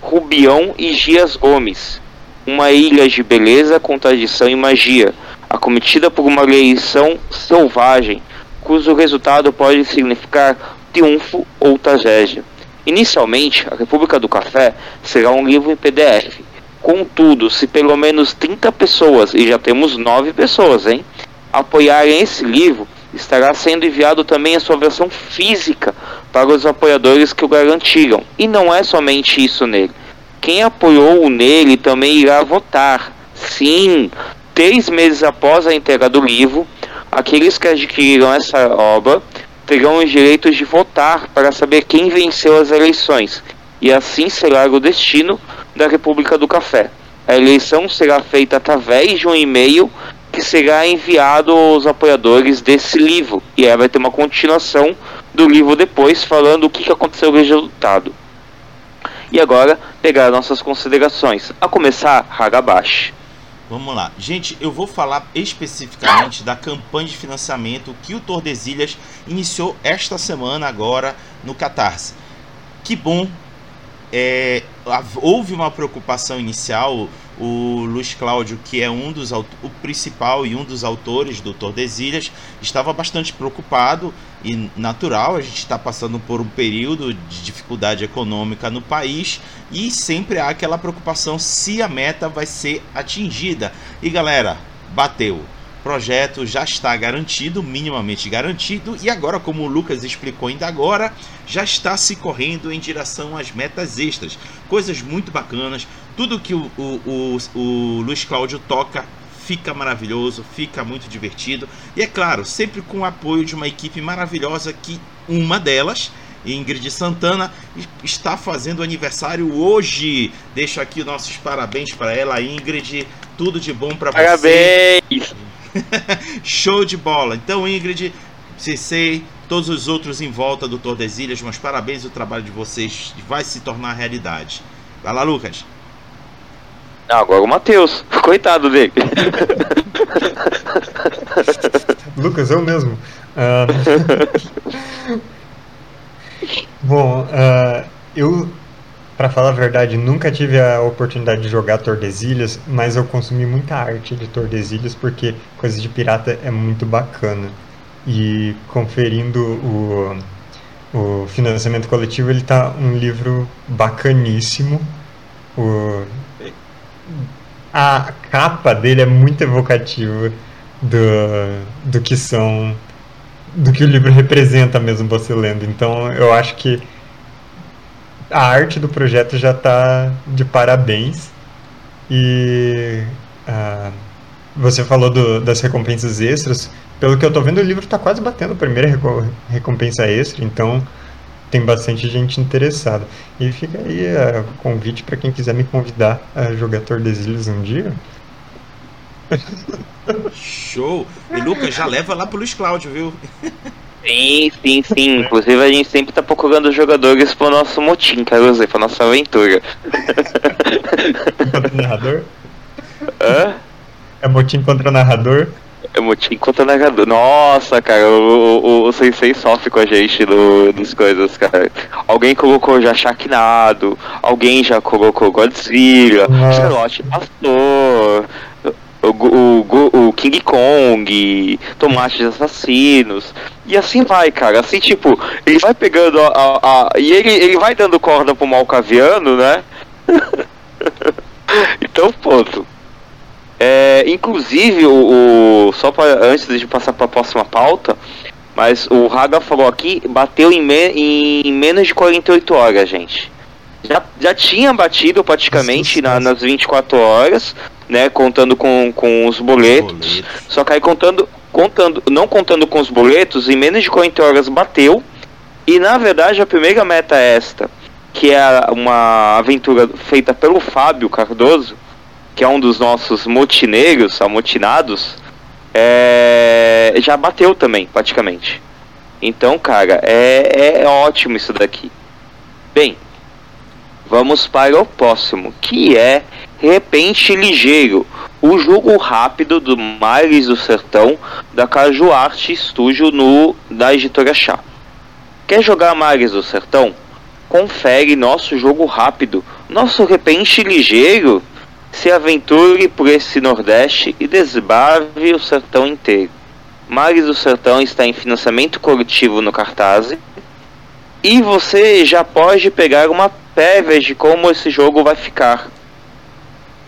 Rubião e Gias Gomes. Uma ilha de beleza, contradição e magia, acometida por uma eleição selvagem, cujo resultado pode significar triunfo ou tragédia. Inicialmente, a República do Café será um livro em PDF. Contudo, se pelo menos 30 pessoas, e já temos 9 pessoas, hein, apoiarem esse livro, estará sendo enviado também a sua versão física para os apoiadores que o garantiram. E não é somente isso nele. Quem apoiou nele também irá votar. Sim, Três meses após a entrega do livro, aqueles que adquiriram essa obra terão os direitos de votar para saber quem venceu as eleições, e assim será o destino da República do Café. A eleição será feita através de um e-mail que será enviado aos apoiadores desse livro, e aí vai ter uma continuação do livro depois, falando o que aconteceu com o resultado. E agora, pegar nossas considerações, a começar Hagabashi.
Vamos lá. Gente, eu vou falar especificamente da campanha de financiamento que o Tordesilhas iniciou esta semana agora no Catarse. Que bom. É, houve uma preocupação inicial. O Luiz Cláudio, que é um dos o principal e um dos autores do Tordesilhas, estava bastante preocupado e natural. A gente está passando por um período de dificuldade econômica no país e sempre há aquela preocupação se a meta vai ser atingida. E galera, bateu. O projeto já está garantido, minimamente garantido, e agora, como o Lucas explicou ainda agora, já está se correndo em direção às metas extras. Coisas muito bacanas. Tudo que o, o, o, o Luiz Cláudio toca fica maravilhoso, fica muito divertido. E é claro, sempre com o apoio de uma equipe maravilhosa que uma delas Ingrid Santana está fazendo aniversário hoje. Deixo aqui nossos parabéns para ela, Ingrid. Tudo de bom para
você. Parabéns!
Show de bola. Então, Ingrid, CC, todos os outros em volta do Tordesilhas, meus parabéns. O trabalho de vocês vai se tornar realidade. Vai lá, Lucas.
Não, agora o Matheus. Coitado dele.
Lucas, eu mesmo. Uh... Bom, uh, eu, para falar a verdade, nunca tive a oportunidade de jogar Tordesilhas, mas eu consumi muita arte de Tordesilhas porque coisa de pirata é muito bacana. E conferindo o, o financiamento coletivo, ele tá um livro bacaníssimo. O, a capa dele é muito evocativa do, do que são. do que o livro representa mesmo você lendo. Então eu acho que a arte do projeto já está de parabéns. E uh, você falou do, das recompensas extras. Pelo que eu estou vendo, o livro está quase batendo a primeira recompensa extra, então tem bastante gente interessada. E fica aí o convite para quem quiser me convidar a jogar Tordesilhas um dia.
Show! E Lucas, já leva lá pro Luiz Cláudio, viu?
Sim, sim, sim. Inclusive a gente sempre tá procurando jogadores pro nosso motim, quero dizer, pra nossa aventura.
Contra o narrador? Hã? É motim contra o narrador?
É motim contra o narrador. Nossa, cara, o, o, o Sensei sofre com a gente no, nas coisas, cara. Alguém colocou já Shaquinado, alguém já colocou Godzilla, Charlotte Pastor, o, o, o, King Kong, Tomates Assassinos, e assim vai, cara. Assim, tipo, ele vai pegando a. a, a e ele, ele vai dando corda pro Malcaviano, né? então, ponto. É, inclusive, o, o só pra, antes de passar para a próxima pauta, mas o Raga falou aqui, bateu em, me, em menos de 48 horas, gente. Já, já tinha batido praticamente na, nas 24 horas, né? Contando com, com os boletos. boletos. Só que aí contando, contando, não contando com os boletos, em menos de 40 horas bateu. E na verdade a primeira meta é esta, que é uma aventura feita pelo Fábio Cardoso, que é um dos nossos motineiros, amotinados, é, já bateu também, praticamente. Então, cara, é, é ótimo isso daqui. Bem, vamos para o próximo, que é Repente Ligeiro, o jogo rápido do Mares do Sertão da Caju Arte Studio no da editora Chá. Quer jogar Mares do Sertão? Confere nosso jogo rápido, nosso repente ligeiro. Se aventure por esse Nordeste e desbave o sertão inteiro. Mares do Sertão está em financiamento coletivo no cartaz. E você já pode pegar uma prévia de como esse jogo vai ficar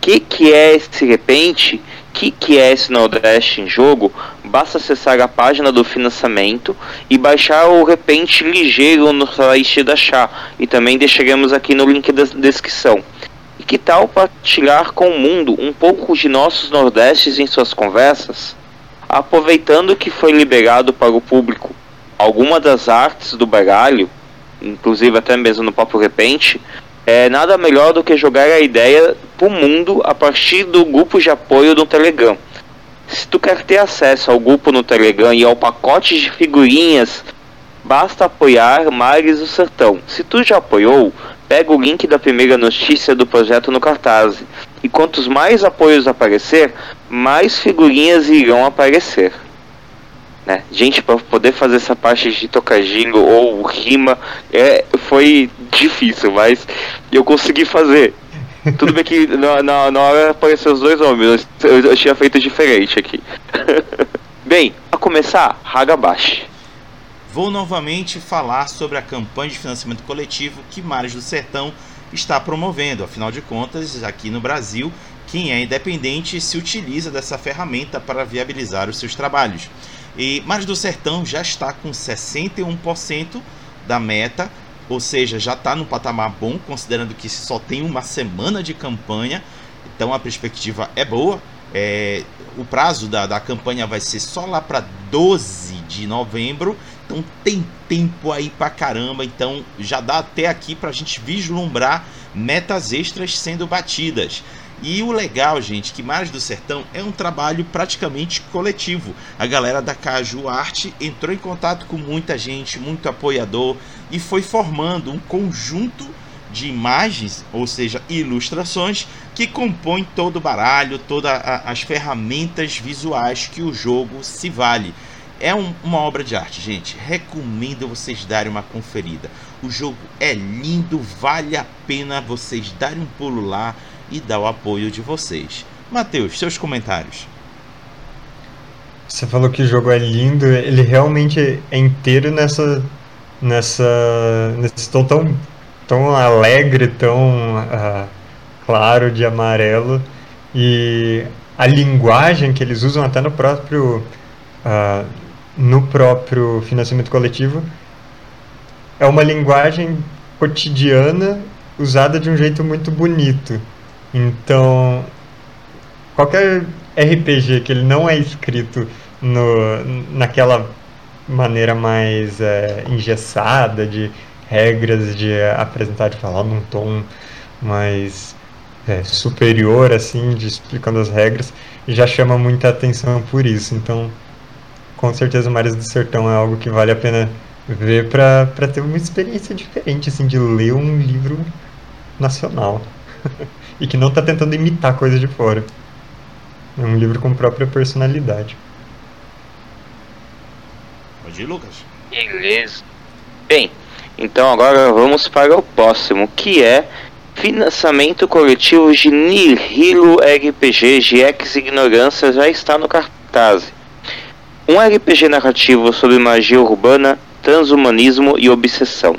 que, que é esse repente, que, que é esse Nordeste em jogo, basta acessar a página do financiamento e baixar o repente ligeiro no site da Chá. E também deixaremos aqui no link da descrição. Que tal partilhar com o mundo um pouco de nossos Nordestes em suas conversas? Aproveitando que foi liberado para o público alguma das artes do baralho, inclusive até mesmo no próprio repente, é nada melhor do que jogar a ideia pro mundo a partir do grupo de apoio do Telegram. Se tu quer ter acesso ao grupo no Telegram e ao pacote de figurinhas, basta apoiar Mares do Sertão. Se tu já apoiou, pega o link da primeira notícia do projeto no cartaz. E quantos mais apoios aparecer, mais figurinhas irão aparecer. Né? Gente, para poder fazer essa parte de tocadinho ou rima é, foi difícil, mas eu consegui fazer. Tudo bem que na, na, na hora apareceu os dois nomes, eu, eu tinha feito diferente aqui. bem, a começar, Hagabashi.
Vou novamente falar sobre a campanha de financiamento coletivo que Mares do Sertão está promovendo. Afinal de contas, aqui no Brasil, quem é independente se utiliza dessa ferramenta para viabilizar os seus trabalhos. E Mares do Sertão já está com 61% da meta, ou seja, já está no patamar bom, considerando que só tem uma semana de campanha, então a perspectiva é boa. É, o prazo da, da campanha vai ser só lá para 12 de novembro, então tem tempo aí para caramba. Então já dá até aqui para a gente vislumbrar metas extras sendo batidas. E o legal, gente, que Mares do Sertão é um trabalho praticamente coletivo. A galera da Caju Arte entrou em contato com muita gente, muito apoiador e foi formando um conjunto de imagens, ou seja, ilustrações que compõem todo o baralho, todas as ferramentas visuais que o jogo se vale. É um, uma obra de arte, gente. Recomendo vocês darem uma conferida. O jogo é lindo, vale a pena vocês darem um pulo lá e dar o apoio de vocês. Matheus, seus comentários.
Você falou que o jogo é lindo, ele realmente é inteiro nessa nessa nesse tom tão tão alegre, tão uh, claro de amarelo E a linguagem que eles usam até no próprio uh, no próprio financiamento coletivo é uma linguagem cotidiana usada de um jeito muito bonito. Então, qualquer RPG que ele não é escrito no, naquela maneira mais é, engessada de regras de apresentar de falar num tom mais é, superior assim de explicando as regras já chama muita atenção por isso então com certeza Mares do Sertão é algo que vale a pena ver para ter uma experiência diferente assim de ler um livro nacional e que não está tentando imitar coisa de fora é um livro com própria personalidade
Pode ir, Lucas.
Beleza. Bem, então agora vamos para o próximo, que é financiamento coletivo de Nihilo RPG GX Ignorância já está no cartaz. Um RPG narrativo sobre magia urbana, transhumanismo e obsessão.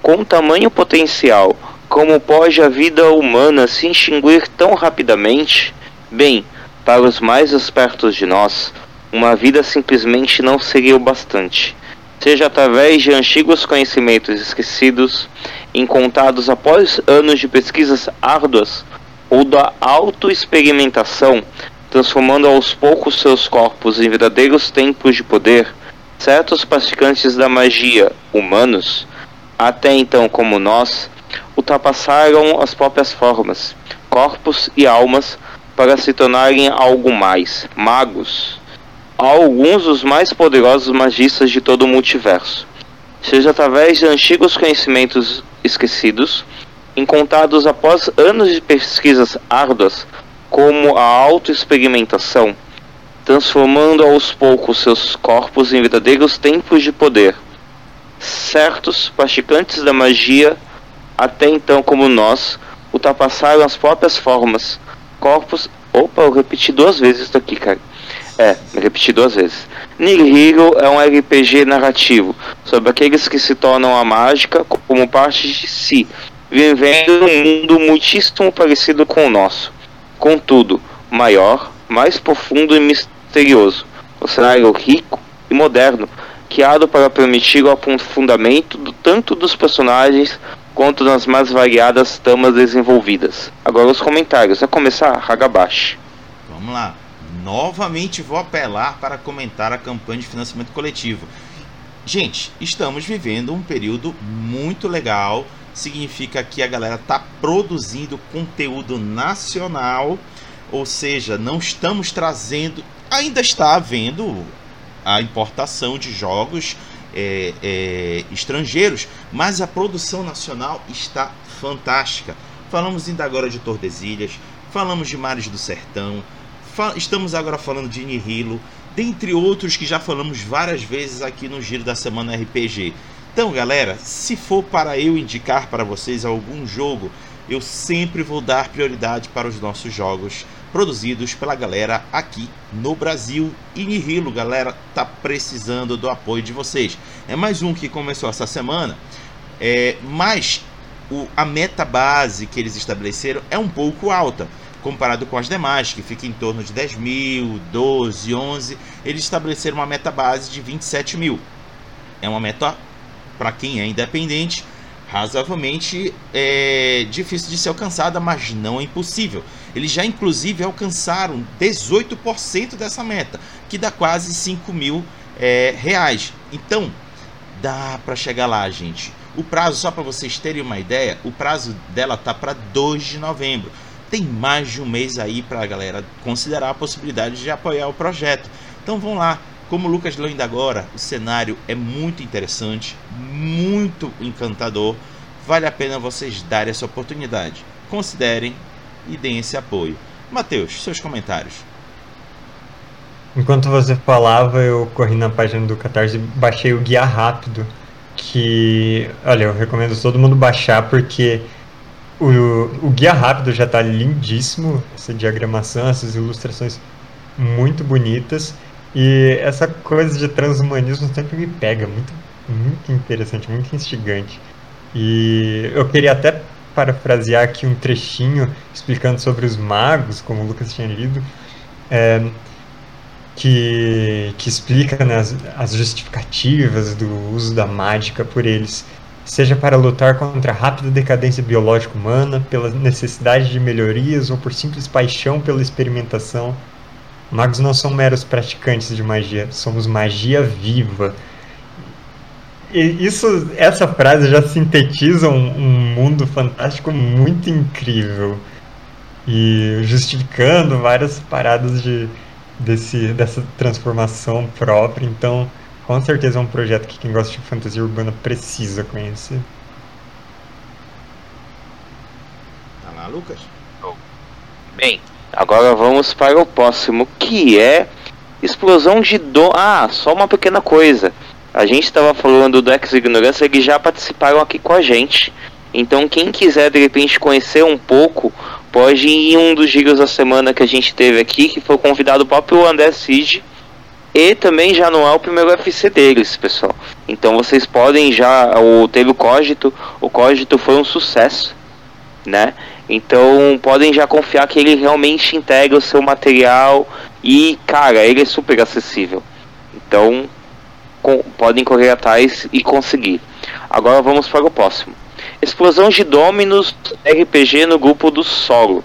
Com tamanho potencial, como pode a vida humana se extinguir tão rapidamente? Bem, para os mais espertos de nós, uma vida simplesmente não seria o bastante. Seja através de antigos conhecimentos esquecidos, encontrados após anos de pesquisas árduas, ou da autoexperimentação, transformando aos poucos seus corpos em verdadeiros templos de poder, certos praticantes da magia, humanos, até então como nós, ultrapassaram as próprias formas, corpos e almas para se tornarem algo mais, magos, alguns dos mais poderosos magistas de todo o multiverso, seja através de antigos conhecimentos esquecidos, encontrados após anos de pesquisas árduas, como a autoexperimentação, transformando aos poucos seus corpos em verdadeiros templos de poder. Certos praticantes da magia, até então como nós, ultrapassaram as próprias formas, corpos. Opa, eu repeti duas vezes isso aqui, cara é, repeti duas vezes. Nihilo é um RPG narrativo sobre aqueles que se tornam a mágica como parte de si, vivendo num mundo muitíssimo parecido com o nosso. Contudo, maior, mais profundo e misterioso. Um cenário rico e moderno, criado para permitir o aprofundamento do, tanto dos personagens quanto nas mais variadas tramas desenvolvidas. Agora os comentários. A começar, Hagabashi.
Vamos lá novamente vou apelar para comentar a campanha de financiamento coletivo. Gente, estamos vivendo um período muito legal. Significa que a galera está produzindo conteúdo nacional, ou seja, não estamos trazendo. Ainda está havendo a importação de jogos é, é, estrangeiros, mas a produção nacional está fantástica. Falamos ainda agora de Tordesilhas, falamos de Mares do Sertão, Estamos agora falando de Nihilo, dentre outros que já falamos várias vezes aqui no Giro da Semana RPG. Então, galera, se for para eu indicar para vocês algum jogo, eu sempre vou dar prioridade para os nossos jogos produzidos pela galera aqui no Brasil. E Nihilo, galera, tá precisando do apoio de vocês. É mais um que começou essa semana, é, mas o, a meta base que eles estabeleceram é um pouco alta comparado com as demais, que fica em torno de 10 mil, 12, 11, eles estabeleceram uma meta base de 27 mil. É uma meta, para quem é independente, razoavelmente é, difícil de ser alcançada, mas não é impossível. Eles já inclusive alcançaram 18% dessa meta, que dá quase 5 mil é, reais. Então, dá para chegar lá, gente. O prazo, só para vocês terem uma ideia, o prazo dela tá para 2 de novembro tem mais de um mês aí para a galera considerar a possibilidade de apoiar o projeto. Então vão lá, como o Lucas leu ainda agora, o cenário é muito interessante, muito encantador. Vale a pena vocês darem essa oportunidade. Considerem e deem esse apoio. Matheus, seus comentários.
Enquanto você falava, eu corri na página do Catarse e baixei o guia rápido. Que, olha, eu recomendo todo mundo baixar porque o, o guia rápido já está lindíssimo, essa diagramação, essas ilustrações muito bonitas. E essa coisa de transhumanismo sempre me pega, muito, muito interessante, muito instigante. E eu queria até parafrasear aqui um trechinho explicando sobre os magos, como o Lucas tinha lido, é, que, que explica né, as, as justificativas do uso da mágica por eles, seja para lutar contra a rápida decadência biológica humana, pela necessidade de melhorias ou por simples paixão pela experimentação. Magos não são meros praticantes de magia, somos magia viva. E isso, essa frase já sintetiza um, um mundo fantástico muito incrível e justificando várias paradas de, desse, dessa transformação própria. Então, com certeza é um projeto que quem gosta de fantasia urbana precisa conhecer.
Tá lá, Lucas?
Bem, agora vamos para o próximo, que é explosão de dom. Ah, só uma pequena coisa. A gente estava falando do Ex Ignorância, eles já participaram aqui com a gente. Então, quem quiser de repente conhecer um pouco, pode ir em um dos gigas da semana que a gente teve aqui, que foi convidado o próprio André Cid. E também já não é o primeiro UFC deles, pessoal. Então vocês podem já. O, teve o Cogito. O Cogito foi um sucesso, né? Então podem já confiar que ele realmente integra o seu material. E, cara, ele é super acessível. Então com, podem correr atrás e conseguir. Agora vamos para o próximo. Explosão de Dominos RPG no grupo do solo.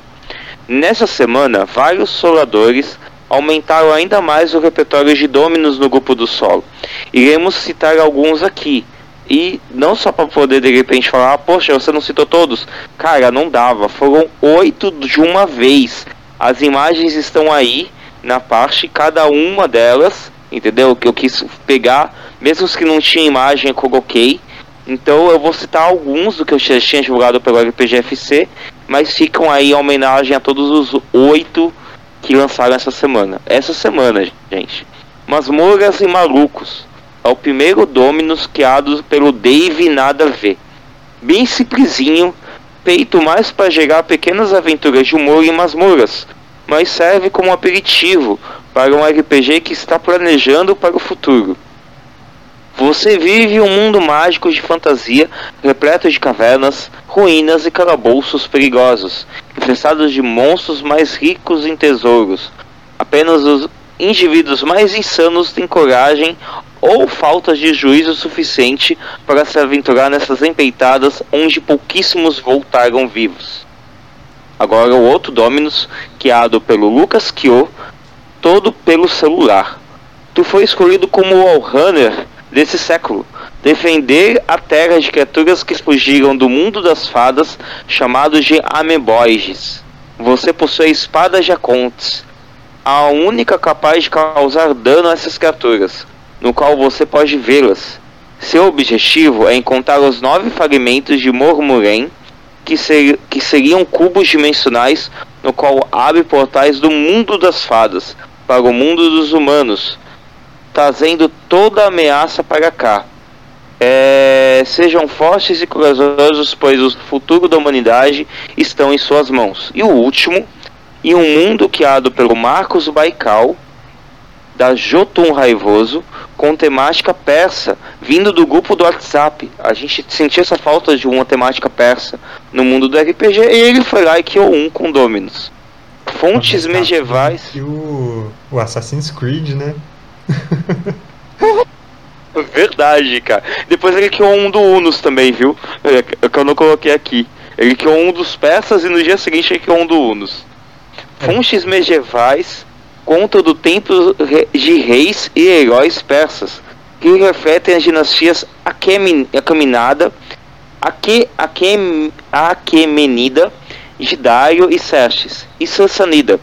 Nessa semana, vários soladores aumentaram ainda mais o repertório de Dominos no grupo do solo. Iremos citar alguns aqui. E não só para poder de repente falar, poxa, você não citou todos. Cara, não dava. Foram oito de uma vez. As imagens estão aí na parte, cada uma delas, entendeu? Que eu quis pegar, mesmo que não tinha imagem, eu coloquei. Então eu vou citar alguns do que eu já tinha divulgado pelo RPGFC, mas ficam aí em homenagem a todos os oito que lançaram essa semana. Essa semana, gente. Masmorras e Malucos. É o primeiro Dominus criado pelo Dave Nada Ver. Bem simplesinho, feito mais para gerar pequenas aventuras de humor em masmorras, mas serve como aperitivo para um RPG que está planejando para o futuro. Você vive um mundo mágico de fantasia, repleto de cavernas, ruínas e calabouços perigosos, infestados de monstros mais ricos em tesouros. Apenas os indivíduos mais insanos têm coragem ou falta de juízo suficiente para se aventurar nessas empeitadas onde pouquíssimos voltaram vivos. Agora o outro Dominus, criado pelo Lucas Kyo, todo pelo celular. Tu foi escolhido como o Allrunner desse século, defender a terra de criaturas que fugiram do mundo das fadas, chamados de Ameboides. Você possui a espada Jacontes, a única capaz de causar dano a essas criaturas, no qual você pode vê-las. Seu objetivo é encontrar os nove fragmentos de Mormuren, que, ser, que seriam cubos dimensionais, no qual abre portais do mundo das fadas para o mundo dos humanos, trazendo toda a ameaça para cá. É, sejam fortes e corajosos, pois o futuro da humanidade estão em suas mãos. E o último, e um mundo criado pelo Marcos Baikal, da Jotun Raivoso, com temática persa, vindo do grupo do WhatsApp. A gente sentia essa falta de uma temática persa no mundo do RPG, e ele foi lá e criou um com Dominus. Fontes medievais.
E o, o Assassin's Creed, né?
Verdade, cara. Depois ele criou um do Unos também, viu? É, que eu não coloquei aqui. Ele criou um dos peças e no dia seguinte ele criou um do Unos. É. Fontes medievais contam do tempo de reis e heróis persas, que refletem as dinastias Acheminada, Aque, Aque, Aquemenida, e Xerxes, e Sassanida.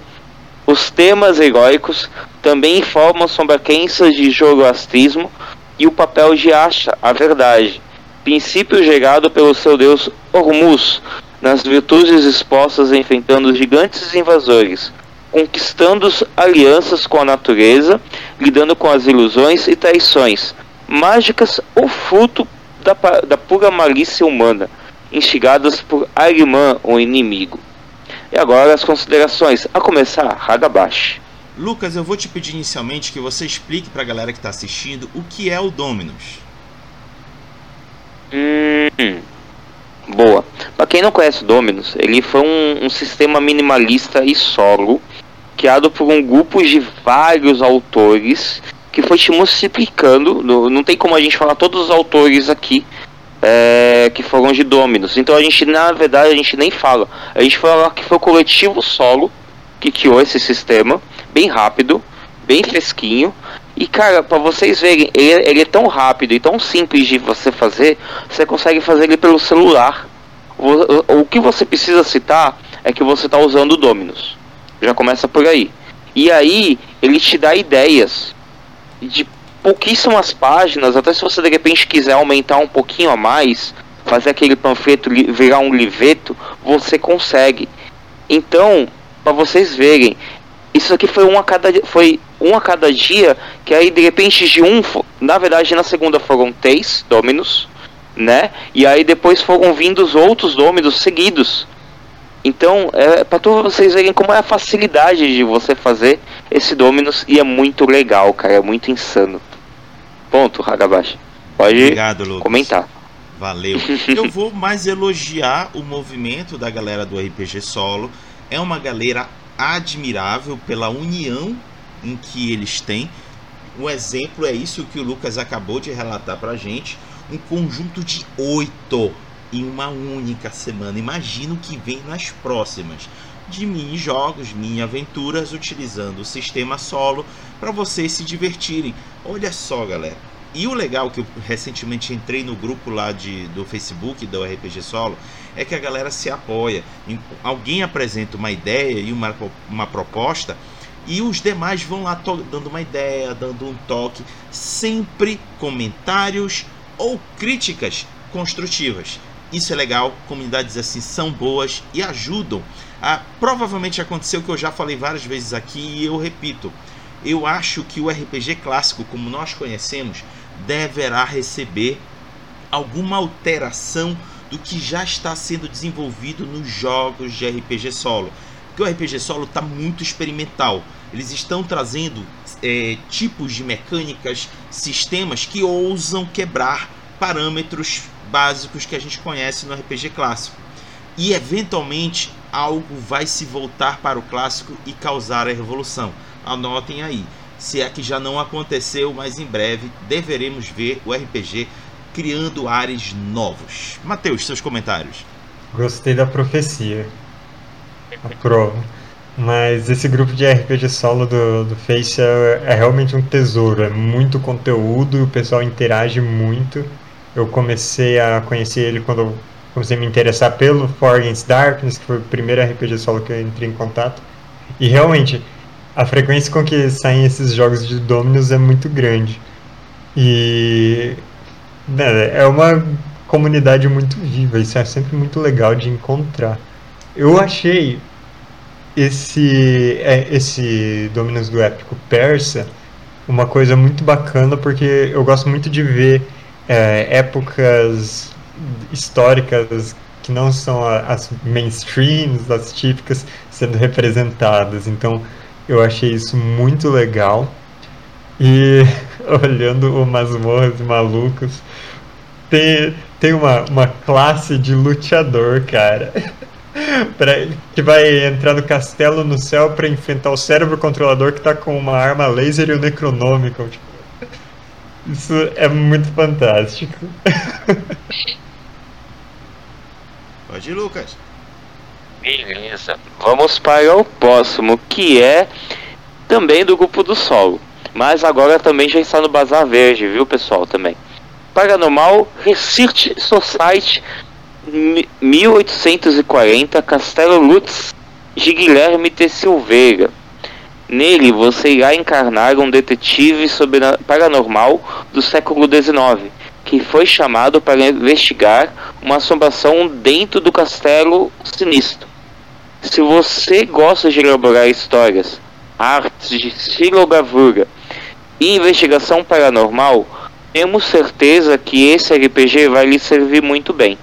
Os temas heróicos também informam sobre a crença de zoroastrismo e o papel de Asha, a verdade, princípio gerado pelo seu deus Hormuz, nas virtudes expostas enfrentando gigantes invasores, conquistando alianças com a natureza, lidando com as ilusões e traições, mágicas ou fruto da, da pura malícia humana, instigadas por Arimã, o inimigo. E agora as considerações, a começar Hagabashi.
Lucas, eu vou te pedir inicialmente que você explique para a galera que está assistindo o que é o Dominus.
Hum, boa. Para quem não conhece o Dominus, ele foi um, um sistema minimalista e solo criado por um grupo de vários autores que foi se multiplicando. Não tem como a gente falar todos os autores aqui é, que foram de Dominus. Então a gente, na verdade, a gente nem fala. A gente fala que foi o coletivo solo que criou esse sistema, bem rápido, bem fresquinho. E cara, para vocês verem, ele, ele, é tão rápido e tão simples de você fazer, você consegue fazer ele pelo celular. O, o que você precisa citar é que você está usando o Dominus. Já começa por aí. E aí, ele te dá ideias de pouquíssimas páginas, até se você de repente quiser aumentar um pouquinho a mais, fazer aquele panfleto virar um liveto, você consegue. Então, para vocês verem, isso aqui foi um a cada foi um a cada dia, que aí de repente de um, na verdade na segunda foram três Dominus, né? E aí depois foram vindo os outros Dominus seguidos. Então, é para todos vocês verem como é a facilidade de você fazer esse Dominus e é muito legal, cara, é muito insano. Ponto, Hagabashi. Pode Obrigado, comentar.
Valeu. Eu vou mais elogiar o movimento da galera do RPG Solo. É uma galera admirável pela união em que eles têm. Um exemplo é isso que o Lucas acabou de relatar pra gente. Um conjunto de oito em uma única semana. Imagino o que vem nas próximas. De mini jogos, mini aventuras, utilizando o sistema solo para vocês se divertirem. Olha só, galera. E o legal que eu recentemente entrei no grupo lá de, do Facebook do RPG Solo é que a galera se apoia. Alguém apresenta uma ideia e uma, uma proposta e os demais vão lá dando uma ideia, dando um toque, sempre comentários ou críticas construtivas. Isso é legal, comunidades assim são boas e ajudam. A, provavelmente aconteceu que eu já falei várias vezes aqui e eu repito. Eu acho que o RPG clássico, como nós conhecemos, deverá receber alguma alteração do que já está sendo desenvolvido nos jogos de RPG solo. Porque o RPG solo está muito experimental. Eles estão trazendo é, tipos de mecânicas, sistemas que ousam quebrar parâmetros básicos que a gente conhece no RPG clássico. E eventualmente algo vai se voltar para o clássico e causar a revolução. Anotem aí. Se é que já não aconteceu, mas em breve deveremos ver o RPG criando ares novos. Mateus, seus comentários.
Gostei da profecia. Aprovo. Mas esse grupo de RPG solo do, do Face é, é realmente um tesouro. É muito conteúdo, o pessoal interage muito. Eu comecei a conhecer ele quando eu comecei a me interessar pelo For Against Darkness, que foi o primeiro RPG solo que eu entrei em contato. E realmente, a frequência com que saem esses jogos de Dominus é muito grande. E né, é uma comunidade muito viva, isso é sempre muito legal de encontrar. Eu achei esse, é, esse Dominus do Épico Persa uma coisa muito bacana, porque eu gosto muito de ver é, épocas históricas que não são as mainstreams, as típicas, sendo representadas. Então eu achei isso muito legal. E olhando o Masmorras Malucos, tem, tem uma, uma classe de luteador, cara. pra, que vai entrar no castelo no céu para enfrentar o cérebro controlador que tá com uma arma laser e o Necronomicon. Tipo, isso é muito fantástico.
Pode ir, Lucas.
Beleza. Vamos para o próximo, que é também do grupo do solo. Mas agora também já está no Bazar Verde, viu, pessoal? Também. Paranormal Research Society 1840, Castelo Lutz, de Guilherme T. Silveira. Nele, você irá encarnar um detetive paranormal do século XIX, que foi chamado para investigar uma assombração dentro do castelo sinistro. Se você gosta de elaborar histórias, artes de xilogravura e investigação paranormal, temos certeza que esse RPG vai lhe servir muito bem.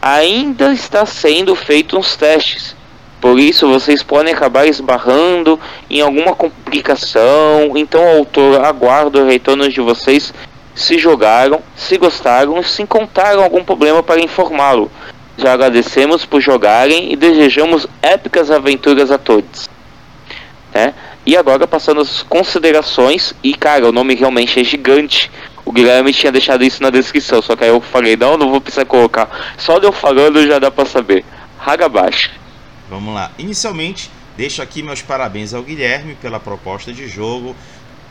Ainda está sendo feito uns testes por isso vocês podem acabar esbarrando em alguma complicação. Então autor aguarda o retorno de vocês se jogaram, se gostaram, se encontraram algum problema para informá-lo. Já agradecemos por jogarem e desejamos épicas aventuras a todos. É? E agora passando as considerações, e cara, o nome realmente é gigante. O Guilherme tinha deixado isso na descrição, só que aí eu falei, não, não vou precisar colocar. Só de eu falando já dá pra saber. Hagabashi.
Vamos lá. Inicialmente, deixo aqui meus parabéns ao Guilherme pela proposta de jogo.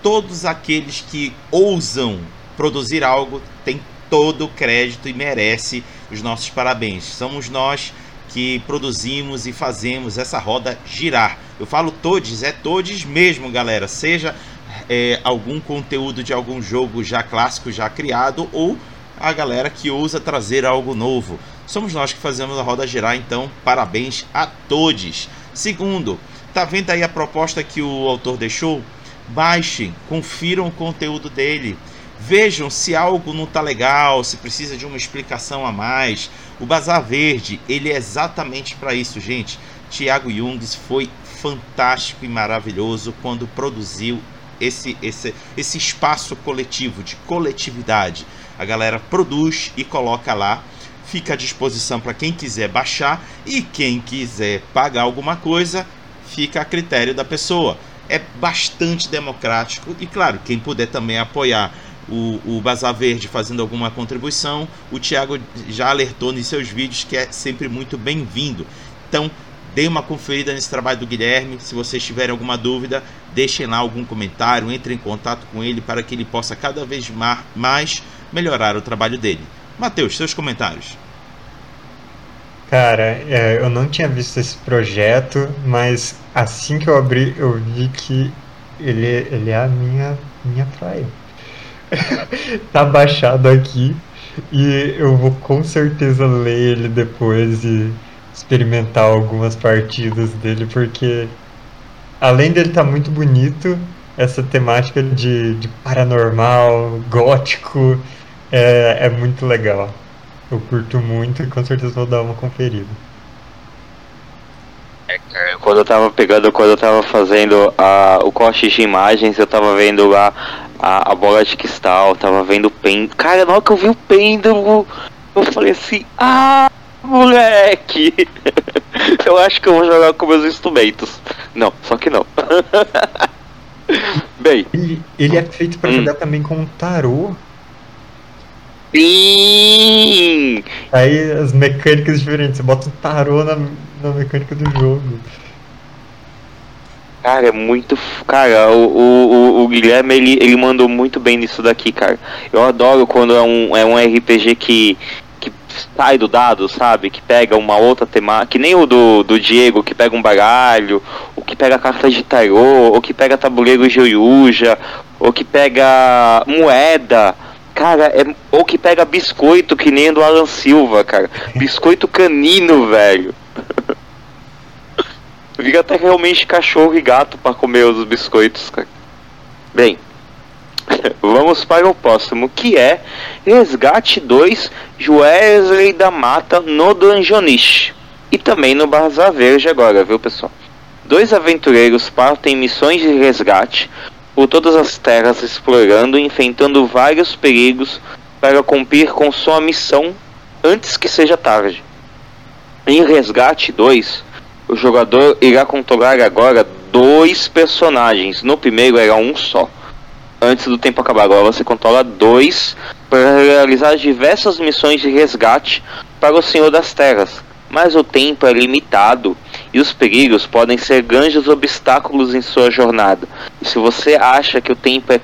Todos aqueles que ousam produzir algo têm todo o crédito e merece os nossos parabéns. Somos nós que produzimos e fazemos essa roda girar. Eu falo todos, é todos mesmo, galera. Seja é, algum conteúdo de algum jogo já clássico, já criado, ou a galera que ousa trazer algo novo. Somos nós que fazemos a roda girar, então parabéns a todos. Segundo, tá vendo aí a proposta que o autor deixou? Baixem, confiram o conteúdo dele. Vejam se algo não tá legal, se precisa de uma explicação a mais. O Bazar Verde, ele é exatamente para isso, gente. Tiago Jungs foi fantástico e maravilhoso quando produziu esse, esse, esse espaço coletivo, de coletividade. A galera produz e coloca lá. Fica à disposição para quem quiser baixar e quem quiser pagar alguma coisa, fica a critério da pessoa. É bastante democrático e, claro, quem puder também apoiar o, o Bazar Verde fazendo alguma contribuição, o Thiago já alertou nos seus vídeos que é sempre muito bem-vindo. Então, Dê uma conferida nesse trabalho do Guilherme. Se vocês tiverem alguma dúvida, deixem lá algum comentário, entrem em contato com ele para que ele possa cada vez mais melhorar o trabalho dele. Matheus, seus comentários.
Cara, é, eu não tinha visto esse projeto, mas assim que eu abri, eu vi que ele, ele é a minha, minha praia. tá baixado aqui e eu vou com certeza ler ele depois e experimentar algumas partidas dele, porque além dele tá muito bonito, essa temática de, de paranormal, gótico, é, é muito legal. Eu curto muito e com certeza vou dar uma conferida.
É, quando eu tava pegando, quando eu tava fazendo a, o corte de imagens, eu tava vendo lá a, a bola de cristal, tava vendo o pêndulo. Cara, na hora que eu vi o pêndulo, eu falei assim, ah, moleque! eu acho que eu vou jogar com meus instrumentos. Não, só que não.
Bem. Ele, ele, é feito para hum. jogar também com tarô.
Sim!
Aí as mecânicas diferentes. Você bota o tarô na, na mecânica do jogo.
Cara, é muito. Cara, o, o, o, Guilherme ele, ele mandou muito bem nisso daqui, cara. Eu adoro quando é um, é um RPG que, sai do dado, sabe? Que pega uma outra temática, que nem o do, do Diego, que pega um baralho, ou que pega cartas de tarô, ou que pega tabuleiro de Oyuja, ou que pega moeda. Cara, é, ou que pega biscoito, que nem do Alan Silva, cara. Biscoito canino, velho. Vira até realmente cachorro e gato para comer os biscoitos, cara. Bem, Vamos para o próximo, que é Resgate 2 Wesley da Mata no Dungeonish. E também no Bazar Verde agora, viu pessoal? Dois aventureiros partem missões de resgate por todas as terras explorando e enfrentando vários perigos para cumprir com sua missão antes que seja tarde. Em Resgate 2, o jogador irá controlar agora dois personagens. No primeiro era um só antes do tempo acabar. Agora você controla dois para realizar diversas missões de resgate para o Senhor das Terras. Mas o tempo é limitado e os perigos podem ser grandes obstáculos em sua jornada. E se você acha que o tempo é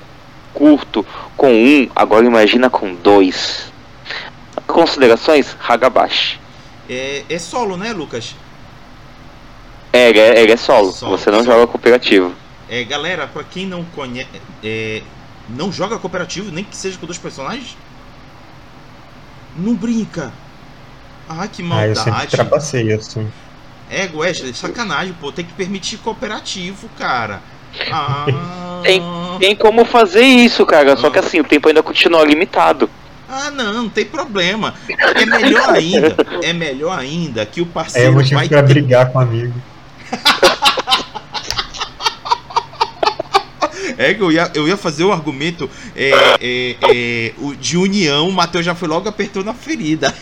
curto com um, agora imagina com dois. Considerações? Hagabashi.
É, é solo, né, Lucas?
É, ele é, ele é solo. solo. Você não solo. joga cooperativo.
É, galera, para quem não conhece, é, não joga cooperativo, nem que seja com dois personagens, não brinca. Ah, que maldade. Ah, eu sempre
trapacei assim.
É, Wesley, sacanagem, pô. Tem que permitir cooperativo, cara. Ah...
tem, tem como fazer isso, cara. Só que assim, o tempo ainda continua limitado.
Ah, não, não tem problema. É melhor ainda. É melhor ainda que o parceiro
é, eu motivo vai pra ter... brigar com o amigo.
É que eu ia, eu ia fazer o argumento é, é, é, de união, o Matheus já foi logo apertou na ferida.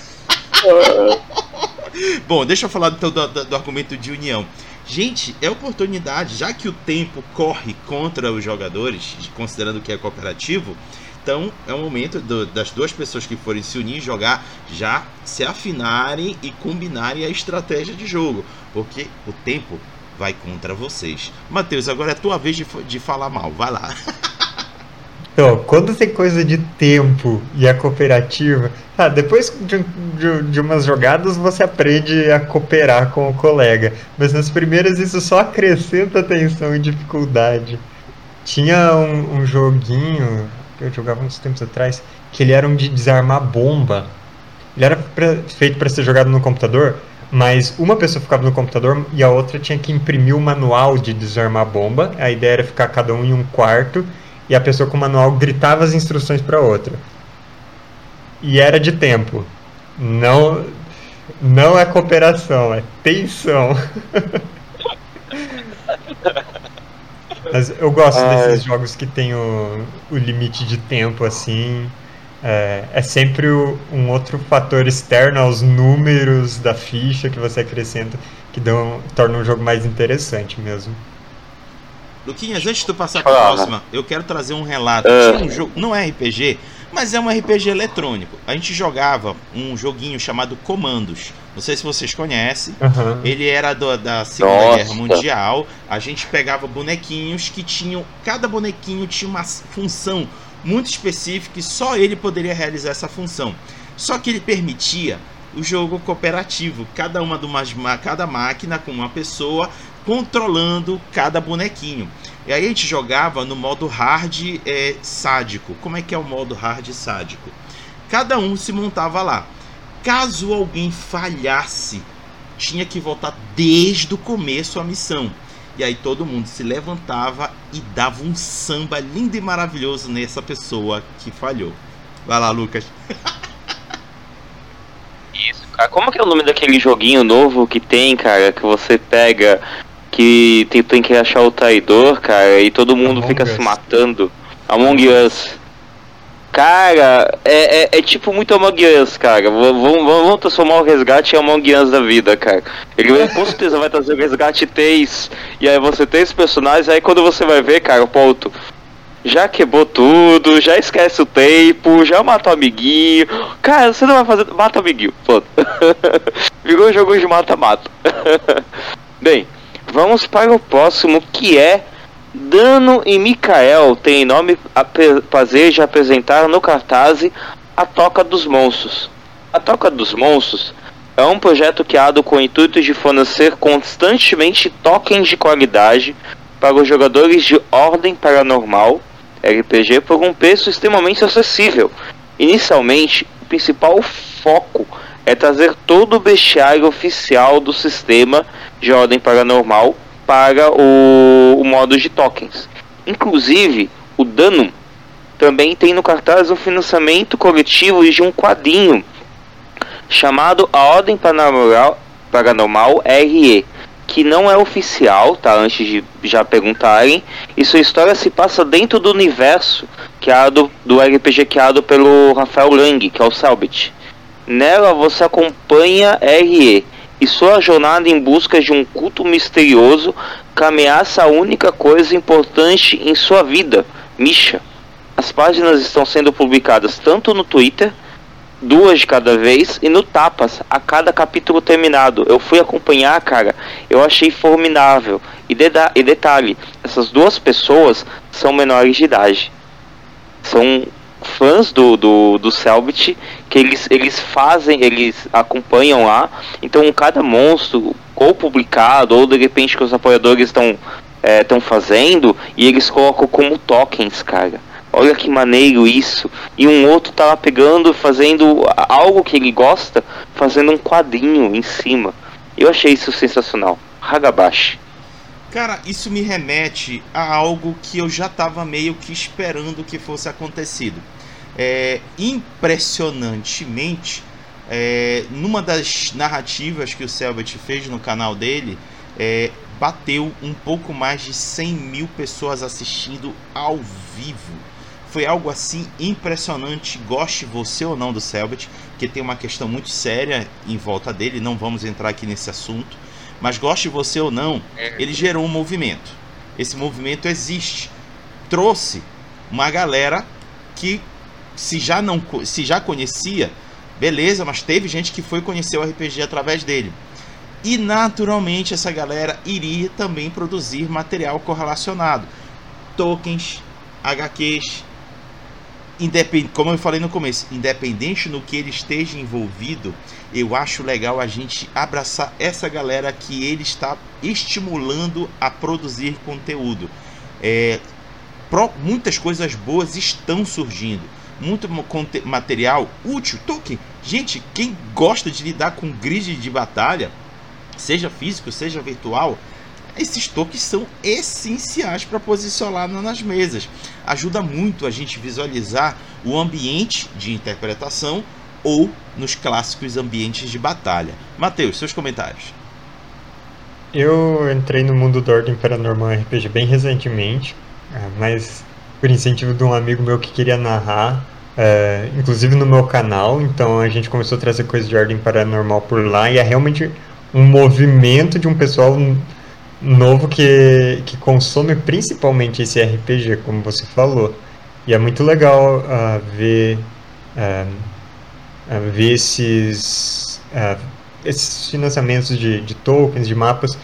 Bom, deixa eu falar então do, do, do, argumento de união. Gente, é oportunidade, já que o tempo corre contra os jogadores, considerando que é cooperativo, então é o momento do, das duas pessoas que forem se unir e jogar já se afinarem e combinarem a estratégia de jogo, porque o tempo vai contra vocês. Matheus, agora é tua vez de, de falar mal, vai lá.
Então, quando tem coisa de tempo e a cooperativa, ah, depois de, de, de, umas jogadas você aprende a cooperar com o colega, mas nas primeiras isso só acrescenta tensão e dificuldade. Tinha um, um joguinho que eu jogava uns tempos atrás que ele era um de desarmar bomba. Ele era pra, feito para ser jogado no computador, mas uma pessoa ficava no computador e a outra tinha que imprimir o manual de desarmar bomba. A ideia era ficar cada um em um quarto e a pessoa com o manual gritava as instruções para outra. E era de tempo. Não não é cooperação, é tensão. Mas eu gosto desses jogos que tem o, o limite de tempo assim. É, é sempre o, um outro fator externo aos números da ficha que você acrescenta que dão, torna o jogo mais interessante mesmo.
Luquinhas, antes de tu passar para a próxima, eu quero trazer um relato. Uh. Tinha um jogo, não é RPG, mas é um RPG eletrônico. A gente jogava um joguinho chamado Comandos. Não sei se vocês conhecem. Uhum. Ele era do, da Segunda Nossa. Guerra Mundial. A gente pegava bonequinhos que tinham. Cada bonequinho tinha uma função muito específica e só ele poderia realizar essa função. Só que ele permitia o jogo cooperativo, cada uma de umas, cada máquina com uma pessoa controlando cada bonequinho. E aí a gente jogava no modo hard é, sádico. Como é que é o modo hard sádico? Cada um se montava lá. Caso alguém falhasse, tinha que voltar desde o começo a missão. E aí todo mundo se levantava e dava um samba lindo e maravilhoso nessa pessoa que falhou. Vai lá, Lucas.
Isso, cara. Como que é o nome daquele joguinho novo que tem, cara, que você pega que tem, tem que achar o traidor, cara, e todo mundo Among fica Us. se matando. Among Us. Cara, é, é, é, tipo muito Among Us, cara. Vamos, transformar o resgate em Among Us da vida, cara. Ele com certeza vai trazer o resgate 3. E aí você tem os personagens, aí quando você vai ver, cara, ponto. Já quebrou tudo, já esquece o tempo, já matou o amiguinho. Cara, você não vai fazer. Mata o amiguinho, pronto. Virou jogo de mata-mata. Bem, Vamos para o próximo que é Dano e Mikael tem nome a prazer de apresentar no cartaz A Toca dos Monstros. A Toca dos Monstros é um projeto criado com o intuito de fornecer constantemente tokens de qualidade para os jogadores de Ordem Paranormal RPG por um preço extremamente acessível. Inicialmente, o principal foco é trazer todo o bestiário oficial do sistema de ordem paranormal para o, o modo de tokens. Inclusive, o Danum também tem no cartaz um financiamento coletivo de um quadrinho chamado A Ordem Paranormal, Paranormal RE, que não é oficial, tá? Antes de já perguntarem, e sua história se passa dentro do universo criado do RPG criado pelo Rafael Lang, que é o Selbit. Nela você acompanha RE e sua jornada em busca de um culto misterioso que ameaça a única coisa importante em sua vida, Misha. As páginas estão sendo publicadas tanto no Twitter, duas de cada vez, e no Tapas, a cada capítulo terminado. Eu fui acompanhar, cara, eu achei formidável. E, e detalhe, essas duas pessoas são menores de idade. São fãs do, do, do Selbit que eles, eles fazem, eles acompanham lá. Então cada monstro, ou publicado, ou de repente que os apoiadores estão estão é, fazendo, e eles colocam como tokens, cara. Olha que maneiro isso. E um outro tá lá pegando, fazendo algo que ele gosta, fazendo um quadrinho em cima. Eu achei isso sensacional. Hagabashi.
Cara, isso me remete a algo que eu já estava meio que esperando que fosse acontecido. É, impressionantemente, é, numa das narrativas que o Selbit fez no canal dele, é, bateu um pouco mais de 100 mil pessoas assistindo ao vivo. foi algo assim impressionante. Goste você ou não do Selbit, que tem uma questão muito séria em volta dele, não vamos entrar aqui nesse assunto. Mas goste você ou não, ele gerou um movimento. Esse movimento existe. Trouxe uma galera que se já não se já conhecia, beleza, mas teve gente que foi conhecer o RPG através dele. E naturalmente essa galera iria também produzir material correlacionado. Tokens, HQs, independ... como eu falei no começo, independente no que ele esteja envolvido, eu acho legal a gente abraçar essa galera que ele está estimulando a produzir conteúdo. É, pro... muitas coisas boas estão surgindo, muito material útil. Tolkien, gente, quem gosta de lidar com grid de batalha, seja físico, seja virtual, esses toques são essenciais para posicionar nas mesas. Ajuda muito a gente visualizar o ambiente de interpretação ou nos clássicos ambientes de batalha. Mateus, seus comentários.
Eu entrei no mundo do Ordem Paranormal RPG bem recentemente, é, mas por incentivo de um amigo meu que queria narrar, é, inclusive no meu canal, então a gente começou a trazer coisas de Ordem Paranormal por lá. E é realmente um movimento de um pessoal novo que, que consome principalmente esse RPG, como você falou. E é muito legal uh, ver, uh, ver esses, esses financiamentos de, de tokens, de mapas,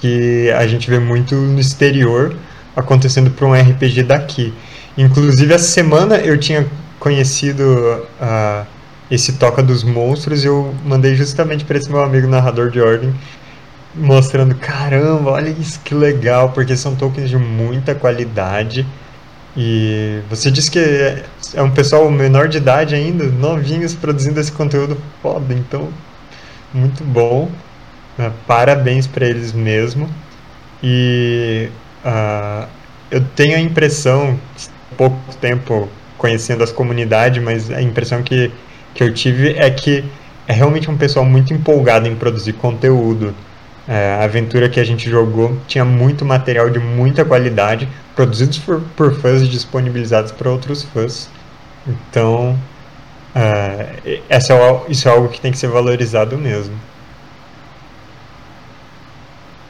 que a gente vê muito no exterior acontecendo para um RPG daqui. Inclusive, essa semana eu tinha conhecido esse Toca dos Monstros e eu mandei justamente para esse meu amigo narrador de ordem mostrando, caramba, olha isso que legal, porque são tokens de muita qualidade. E você disse que é um pessoal menor de idade ainda, novinhos produzindo esse conteúdo foda, então muito bom. Né? Parabéns para eles mesmo. E uh, eu tenho a impressão, pouco tempo conhecendo as comunidades, mas a impressão que, que eu tive é que é realmente um pessoal muito empolgado em produzir conteúdo. É, a aventura que a gente jogou tinha muito material de muita qualidade, produzidos por, por fãs e disponibilizados para outros fãs. Então, é, essa é, isso é algo que tem que ser valorizado mesmo.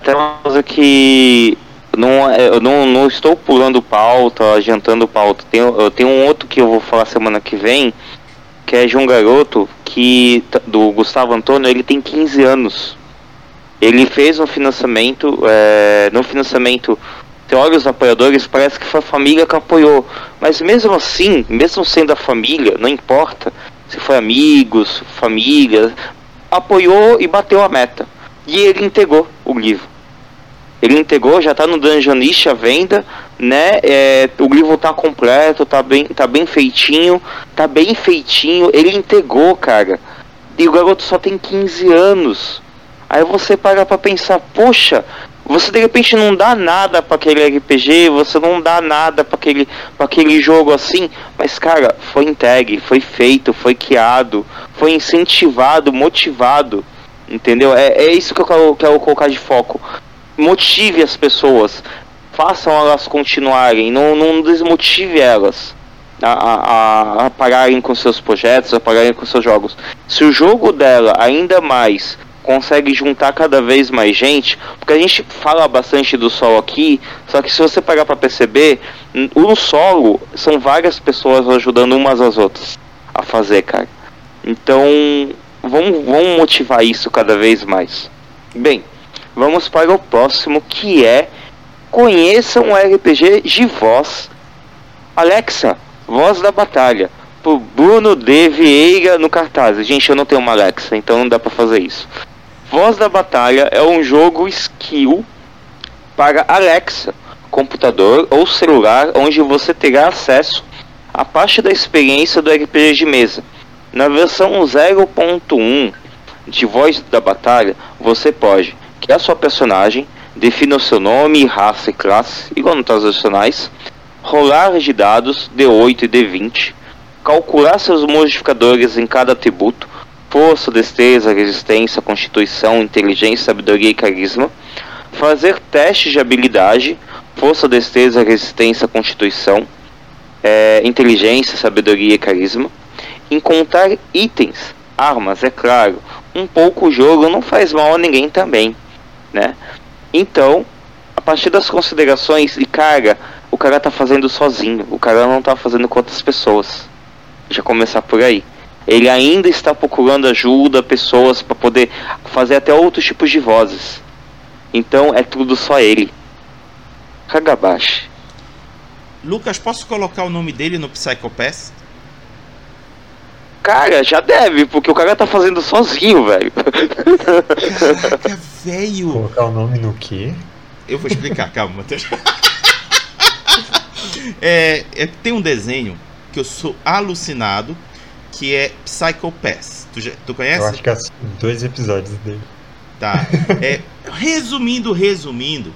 Temos aqui. Não, é, eu não, não estou pulando pauta, adiantando pauta. Tem, eu tenho um outro que eu vou falar semana que vem, que é de um garoto que do Gustavo Antônio, ele tem 15 anos. Ele fez um financiamento, é, no financiamento tem olhos apoiadores, parece que foi a família que apoiou. Mas mesmo assim, mesmo sendo a família, não importa se foi amigos, família, apoiou e bateu a meta. E ele entregou o livro. Ele entregou, já está no Dungeonish à venda, né? É, o livro está completo, está bem, tá bem feitinho, tá bem feitinho. Ele entregou, cara. E o garoto só tem 15 anos. Aí você para pra pensar, poxa, você de repente não dá nada para aquele RPG, você não dá nada para aquele, pra aquele jogo assim, mas cara, foi entregue, foi feito, foi criado, foi incentivado, motivado, entendeu? É, é isso que eu quero, quero colocar de foco. Motive as pessoas, façam elas continuarem, não, não desmotive elas. A, a, a, pararem com seus projetos, a pararem com seus jogos. Se o jogo dela ainda mais consegue juntar cada vez mais gente, porque a gente fala bastante do solo aqui, só que se você pagar para perceber, o solo são várias pessoas ajudando umas às outras a fazer, cara. Então, vamos, vamos motivar isso cada vez mais. Bem, vamos para o próximo que é conheçam o RPG de voz. Alexa, voz da batalha. Por Bruno D. Vieira no cartaz. Gente, eu não tenho uma Alexa, então não dá para fazer isso. Voz da Batalha é um jogo skill para Alexa, computador ou celular, onde você terá acesso a parte da experiência do RPG de mesa. Na versão 0.1 de Voz da Batalha, você pode criar sua personagem, definir o seu nome, raça e classe, igual nos tradicionais, rolar de dados D8 e D20, calcular seus modificadores em cada atributo, força, destreza, resistência, constituição, inteligência, sabedoria e carisma. Fazer testes de habilidade, força, destreza, resistência, constituição. é, inteligência, sabedoria e carisma. Encontrar itens, armas, é claro. Um pouco o jogo não faz mal a ninguém também, né? Então, a partir das considerações e carga, o cara tá fazendo sozinho. O cara não tá fazendo com outras pessoas. Já começar por aí. Ele ainda está procurando ajuda, pessoas para poder fazer até outros tipos de vozes. Então é tudo só ele. Kagabashi.
Lucas, posso colocar o nome dele no Psycho Pass?
Cara, já deve, porque o cara tá fazendo sozinho, velho.
Caraca, velho.
Colocar o nome no quê?
Eu vou explicar, calma, Matheus. É, é, tem um desenho que eu sou alucinado, que é Psycho Pass. Tu, já, tu conhece?
Eu acho que é dois episódios dele.
Tá. É, resumindo, resumindo,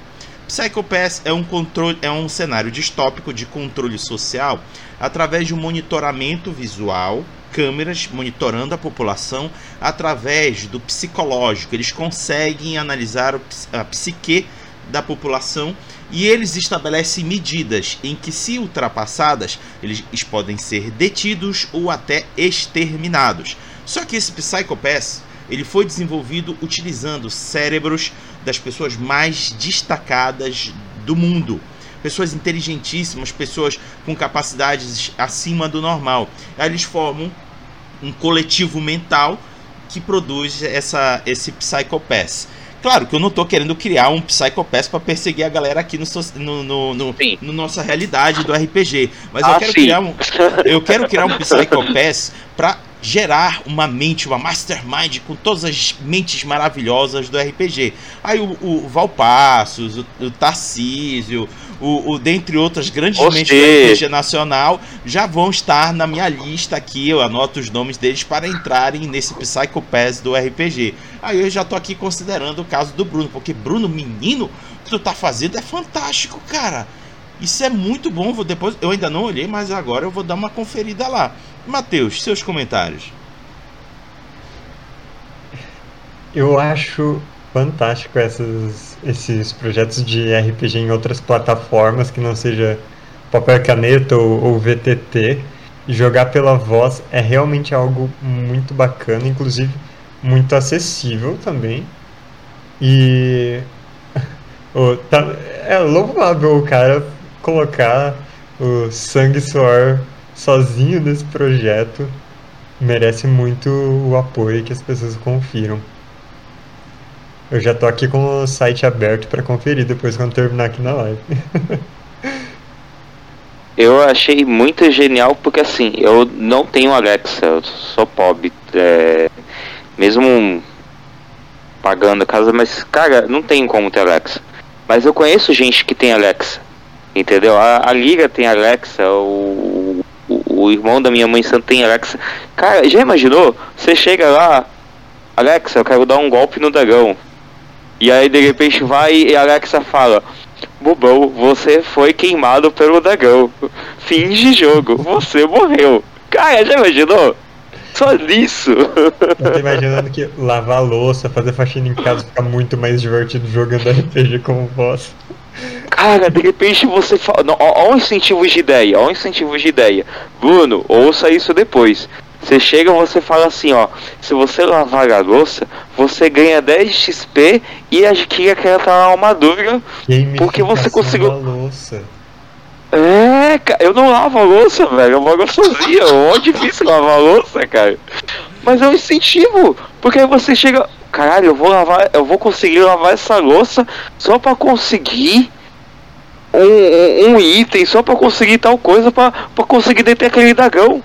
Psycho Pass é um controle, é um cenário distópico de controle social através de um monitoramento visual, câmeras monitorando a população através do psicológico. Eles conseguem analisar a psique da população e eles estabelecem medidas em que, se ultrapassadas, eles podem ser detidos ou até exterminados. Só que esse Psychopath ele foi desenvolvido utilizando cérebros das pessoas mais destacadas do mundo. Pessoas inteligentíssimas, pessoas com capacidades acima do normal. Aí eles formam um coletivo mental que produz essa, esse Psychopath. Claro que eu não estou querendo criar um Psychopath para perseguir a galera aqui no, no, no, no, no nossa realidade do RPG. Mas ah, eu, quero criar um, eu quero criar um Psychopath para gerar uma mente, uma mastermind com todas as mentes maravilhosas do RPG. Aí o, o Valpassos, o, o Tarcísio, o, o, dentre outras grandes mentes do RPG nacional, já vão estar na minha lista aqui. Eu anoto os nomes deles para entrarem nesse Psycho Pass do RPG. Aí eu já tô aqui considerando o caso do Bruno, porque Bruno, menino, o que tu tá fazendo é fantástico, cara. Isso é muito bom. Vou depois, eu ainda não olhei, mas agora eu vou dar uma conferida lá. Matheus, seus comentários.
Eu acho fantástico essas, esses projetos de RPG em outras plataformas que não seja papel caneta ou, ou VTT. E jogar pela voz é realmente algo muito bacana, inclusive muito acessível também. E tá, é louvável o cara colocar o sangue e suor sozinho nesse projeto merece muito o apoio que as pessoas confiram. Eu já tô aqui com o site aberto para conferir depois quando terminar aqui na live.
eu achei muito genial porque assim, eu não tenho Alexa, eu sou pobre. É, mesmo pagando a casa, mas cara, não tem como ter Alexa. Mas eu conheço gente que tem Alexa. Entendeu? A, a Liga tem Alexa, o, o, o, irmão da minha mãe Santa tem Alexa. Cara, já imaginou? Você chega lá, Alexa, eu quero dar um golpe no dragão. E aí de repente vai e a Alexa fala: Bobão, você foi queimado pelo dragão. Fim de jogo, você morreu. Cara, já imaginou? Só nisso.
Eu tô imaginando que lavar louça, fazer faxina em casa fica muito mais divertido jogando RPG como boss.
Cara, de repente você fala. Olha o incentivo de ideia, olha o incentivo de ideia. Bruno, ouça isso depois. Você chega e você fala assim, ó. Se você lavar a louça, você ganha 10 XP e adquire aquela armadura. Porque você conseguiu.
Louça.
É, cara, eu não lavo a louça, velho. Eu moro sozinho. É muito difícil lavar a louça, cara. Mas é um incentivo. Porque aí você chega. Caralho, eu vou lavar. Eu vou conseguir lavar essa louça só pra conseguir um, um, item só para conseguir tal coisa, para conseguir deter aquele dragão.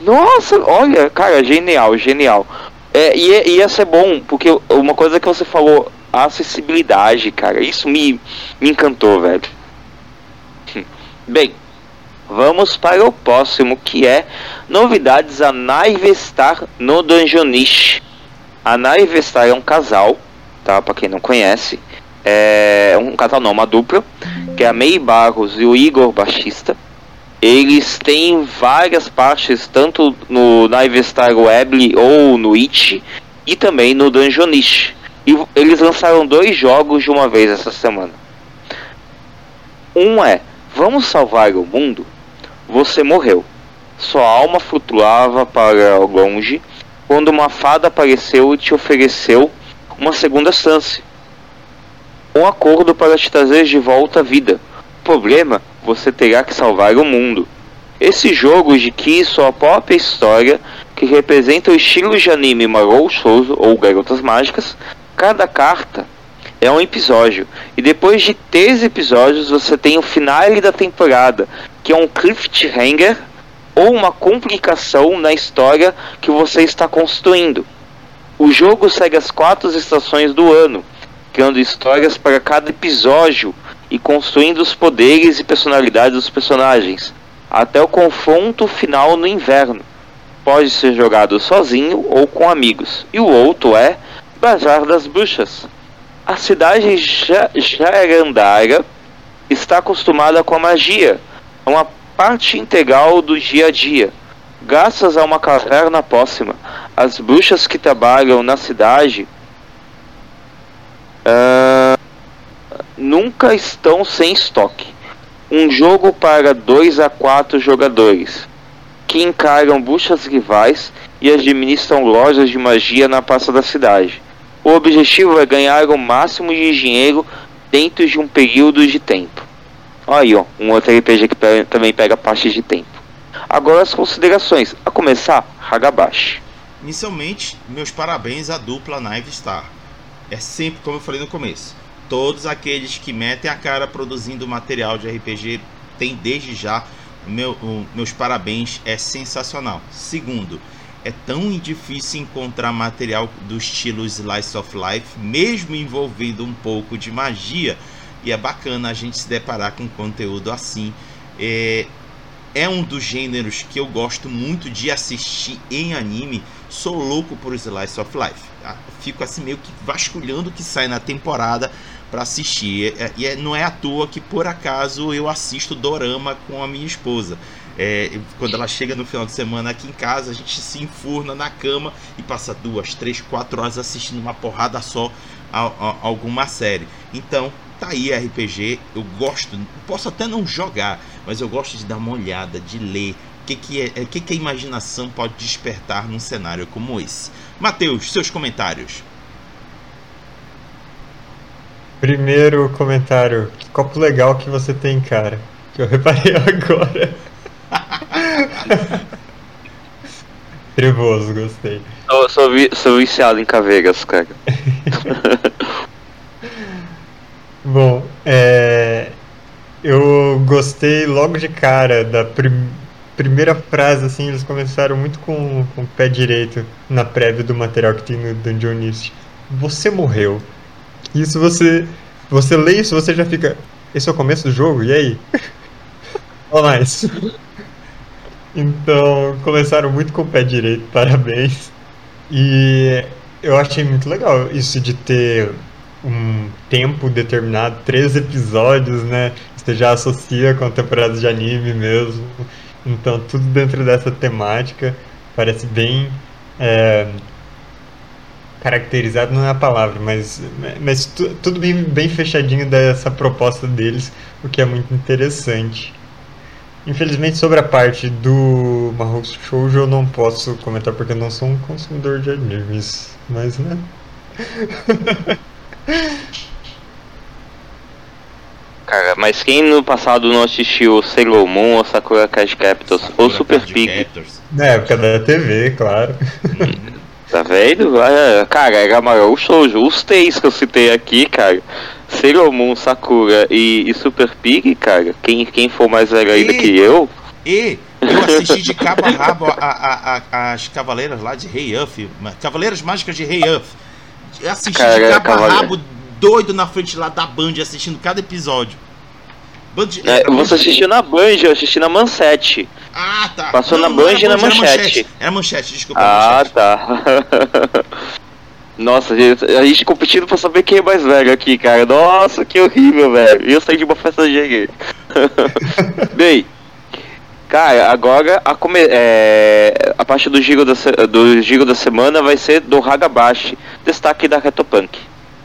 Nossa, olha, cara, genial, genial. É, e é, ia ser bom, porque uma coisa que você falou, a acessibilidade, cara, isso me, me encantou, velho. Bem, vamos para o próximo, que é novidades a Naivestar no Dungeonish. A Naivestar é um casal, tá? Para quem não conhece, é um casal não, uma dupla, que é a May Barros e o Igor Baixista. Eles têm várias partes, tanto no Nivestar Web ou no It, e também no Dungeonish. E eles lançaram dois jogos de uma vez essa semana. Um é Vamos Salvar o Mundo. você morreu. Sua alma flutuava para longe quando uma fada apareceu e te ofereceu uma segunda chance. Um acordo para te trazer de volta à vida. O problema, você terá que salvar o mundo. Esse jogo de que sua própria história, que representa o estilo de anime Marou Shoujo ou Garotas Mágicas, cada carta é um episódio. E depois de três episódios, você tem o finale da temporada, que é um cliffhanger ou uma complicação na história que você está construindo. O jogo segue as quatro estações do ano, criando histórias para cada episódio e construindo os poderes e personalidades dos personagens, até o confronto final no inverno. Pode ser jogado sozinho ou com amigos. E o outro é Bazar das Bruxas. A cidade Jarandara está acostumada com a magia, é uma parte integral do dia a dia. Graças a uma caverna próxima, as bruxas que trabalham na cidade uh, nunca estão sem estoque. Um jogo para 2 a 4 jogadores que encaram bruxas rivais e administram lojas de magia na praça da cidade. O objetivo é ganhar o máximo de dinheiro dentro de um período de tempo. Aí, ó, um outro RPG que pega, também pega parte de tempo. Agora as considerações. A começar, Hagabashi.
Inicialmente, meus parabéns à dupla Knife Star. É sempre como eu falei no começo. Todos aqueles que metem a cara produzindo material de RPG têm desde já meu, meus parabéns, é sensacional. Segundo, é tão difícil encontrar material do estilo Slice of Life, mesmo envolvendo um pouco de magia, e é bacana a gente se deparar com conteúdo assim. É, é um dos gêneros que eu gosto muito de assistir em anime. Sou louco por Slice of Life. Tá? Fico assim meio que vasculhando o que sai na temporada para assistir. É, e é, não é à toa que por acaso eu assisto Dorama com a minha esposa. É, quando ela chega no final de semana aqui em casa, a gente se enfurna na cama e passa duas, três, quatro horas assistindo uma porrada só a, a, alguma série. Então, tá aí RPG. Eu gosto, posso até não jogar, mas eu gosto de dar uma olhada, de ler. O que, que, é, que, que a imaginação pode despertar num cenário como esse? Matheus, seus comentários.
Primeiro comentário, que copo legal que você tem, cara. Que eu reparei agora. Trevoso, gostei.
Eu sou, vi, sou viciado em caveiras, cara.
Bom, é, eu gostei logo de cara da prim, primeira frase, assim, eles começaram muito com, com o pé direito na prévia do material que tem no Dungeonist. Você morreu. Isso você. Você lê isso, você já fica. Esse é o começo do jogo? E aí? Olha mais. Então, começaram muito com o pé direito, parabéns. E eu achei muito legal isso de ter um tempo determinado, três episódios, né? Você já associa com a temporada de anime mesmo. Então, tudo dentro dessa temática parece bem é, caracterizado, não é a palavra, mas, mas tu, tudo bem, bem fechadinho dessa proposta deles, o que é muito interessante. Infelizmente, sobre a parte do Mahou Shoujo, eu não posso comentar porque eu não sou um consumidor de animes, mas né.
Cara, mas quem no passado não assistiu Sailor Moon ou Sakura Card Captors Sakura ou Super Pig?
Na época da TV, claro.
Tá vendo? É, cara, era maior o shoujo. Os três que eu citei aqui, cara. Sailor Moon, Sakura e, e, Super Pig, cara. Quem, quem for mais velho ainda que eu.
E eu assisti de cabo a rabo a, a, a, as Cavaleiras lá de Rei Uff. Cavaleiras Mágicas de Rei Uff. Assisti cara, de cabo a rabo doido na frente lá da Band assistindo cada episódio.
Band, é, você assistiu na Band, eu assisti na Manchete.
Ah, tá.
Passou não, na Band e na Manchete. Manchete,
era manchete desculpa.
Ah, manchete. tá. Nossa, a gente competindo pra saber quem é mais velho aqui, cara. Nossa, que horrível, velho. Eu saí de uma festa de gay. Bem, cara, agora a, come, é, a parte do giro, da, do giro da semana vai ser do Hagabashi, destaque da Retopunk.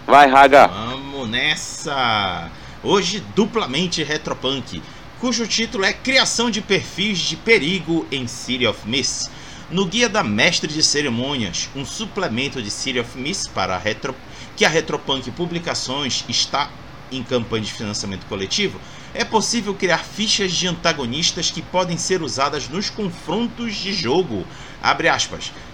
Vai, Raga.
Vamos nessa! Hoje duplamente retropunk, cujo título é Criação de Perfis de Perigo em City of Mist. No Guia da Mestre de Cerimônias, um suplemento de City of Mist para a Retro, que a Retropunk Publicações está em campanha de financiamento coletivo, é possível criar fichas de antagonistas que podem ser usadas nos confrontos de jogo.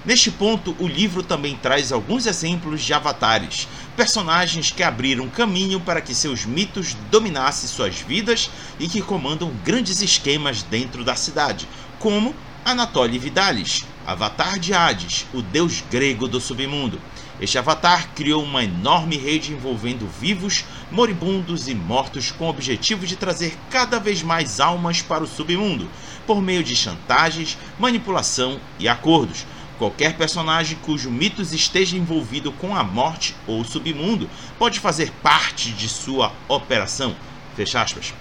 Neste ponto, o livro também traz alguns exemplos de avatares, personagens que abriram caminho para que seus mitos dominassem suas vidas e que comandam grandes esquemas dentro da cidade, como Anatoly Vidalis, avatar de Hades, o deus grego do submundo. Este avatar criou uma enorme rede envolvendo vivos, moribundos e mortos com o objetivo de trazer cada vez mais almas para o submundo, por meio de chantagens, manipulação e acordos. Qualquer personagem cujo mitos esteja envolvido com a morte ou o submundo pode fazer parte de sua operação. Fecha aspas.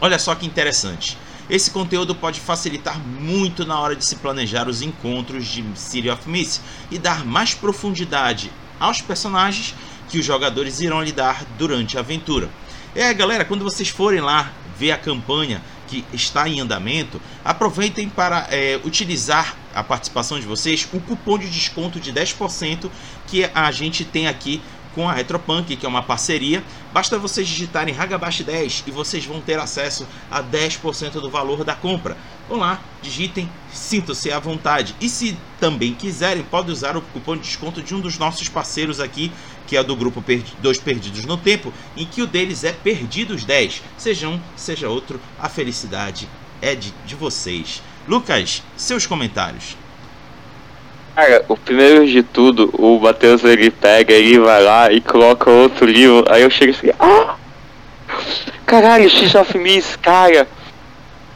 Olha só que interessante. Esse conteúdo pode facilitar muito na hora de se planejar os encontros de City of Mist e dar mais profundidade aos personagens que os jogadores irão lidar durante a aventura. É, galera, quando vocês forem lá ver a campanha que está em andamento, aproveitem para é, utilizar a participação de vocês o cupom de desconto de 10% que a gente tem aqui com a Retropunk, que é uma parceria. Basta vocês digitarem Hagabash 10 e vocês vão ter acesso a 10% do valor da compra. Vão lá, digitem, sintam-se à vontade. E se também quiserem, pode usar o cupom de desconto de um dos nossos parceiros aqui, que é do grupo Dois Perdidos no Tempo, em que o deles é Perdidos 10. Seja um, seja outro, a felicidade é de, de vocês. Lucas, seus comentários.
Cara, o primeiro de tudo, o Matheus ele pega, ele vai lá e coloca outro livro, aí eu chego assim, ah! Caralho, X of Miss, cara!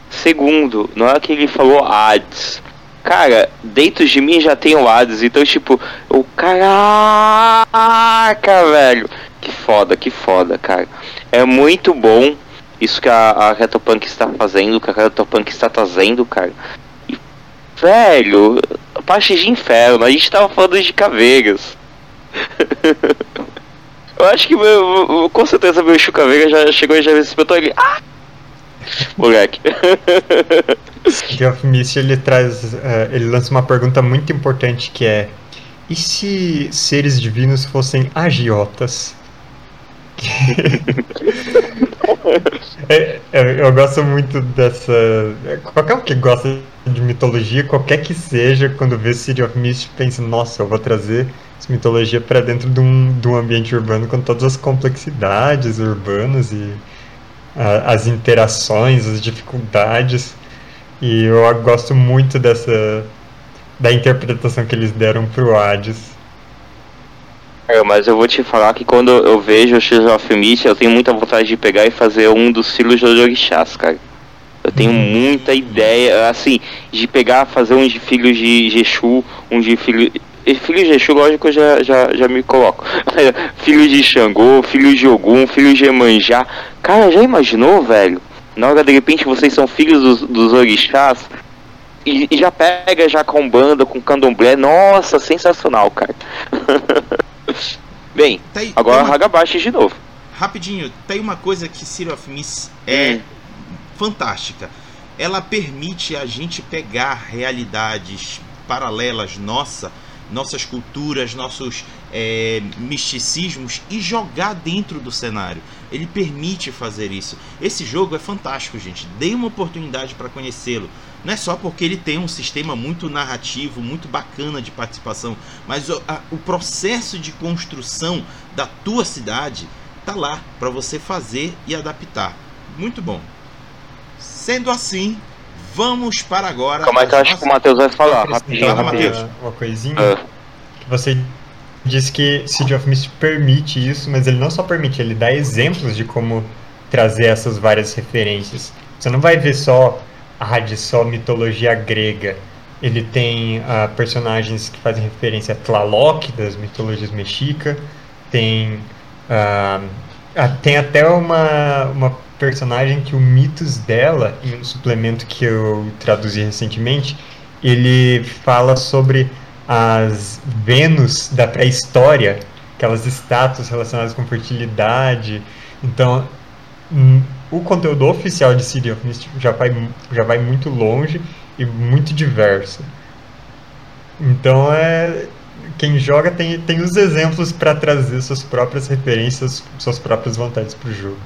Segundo, não é que ele falou Hades. Cara, dentro de mim já tem o Hades, então tipo, o caraca, velho. Que foda, que foda, cara. É muito bom isso que a, a Retropunk está fazendo, que a Retropunk está trazendo, cara. E, velho, parte de inferno, a gente tava falando de caveiras. eu acho que meu, com certeza meu Chucaveira já chegou e já me espetou ali. Ah! Moleque.
Geoff Mist ele traz. Uh, ele lança uma pergunta muito importante que é. E se seres divinos fossem agiotas? é, eu gosto muito dessa. Qualquer um que gosta de mitologia, qualquer que seja, quando vê City of Mist, pensa: nossa, eu vou trazer essa mitologia para dentro de um, de um ambiente urbano com todas as complexidades urbanas e a, as interações, as dificuldades. E eu gosto muito dessa. da interpretação que eles deram pro Hades
é, mas eu vou te falar que quando eu vejo o X of Mist, eu tenho muita vontade de pegar e fazer um dos filhos de orixás, cara. Eu tenho muita ideia, assim, de pegar, fazer um de filhos de Jexu, um de filho. Filho de Exu, lógico, eu já, já, já me coloco. filho de Xangô, filho de Ogum, filho de Emanjá. Cara, já imaginou, velho? Na hora de repente vocês são filhos dos, dos orixás e, e já pega já com banda, com candomblé. Nossa, sensacional, cara. Bem, tem, agora tem uma... de novo.
Rapidinho, tem uma coisa que City of Mist é hum. fantástica. Ela permite a gente pegar realidades paralelas nossa, nossas culturas, nossos é, misticismos e jogar dentro do cenário. Ele permite fazer isso. Esse jogo é fantástico, gente. Dê uma oportunidade para conhecê-lo. Não é só porque ele tem um sistema muito narrativo, muito bacana de participação, mas o, a, o processo de construção da tua cidade tá lá para você fazer e adaptar. Muito bom. Sendo assim, vamos para agora.
Como é que eu acho que o Matheus vai falar? Rapidinho,
rapidinho. Uma coisinha. Uh. Que você disse que City of Mist permite isso, mas ele não só permite, ele dá exemplos de como trazer essas várias referências. Você não vai ver só a de só mitologia grega. Ele tem uh, personagens que fazem referência a Tlaloc, das mitologias mexica. Tem, uh, tem até uma, uma personagem que o mitos dela, em um suplemento que eu traduzi recentemente, ele fala sobre as Vênus da pré-história, aquelas estátuas relacionadas com fertilidade. Então, o conteúdo oficial de City of Mist já vai, já vai muito longe e muito diverso. Então é quem joga tem, tem os exemplos para trazer suas próprias referências, suas próprias vontades para o jogo.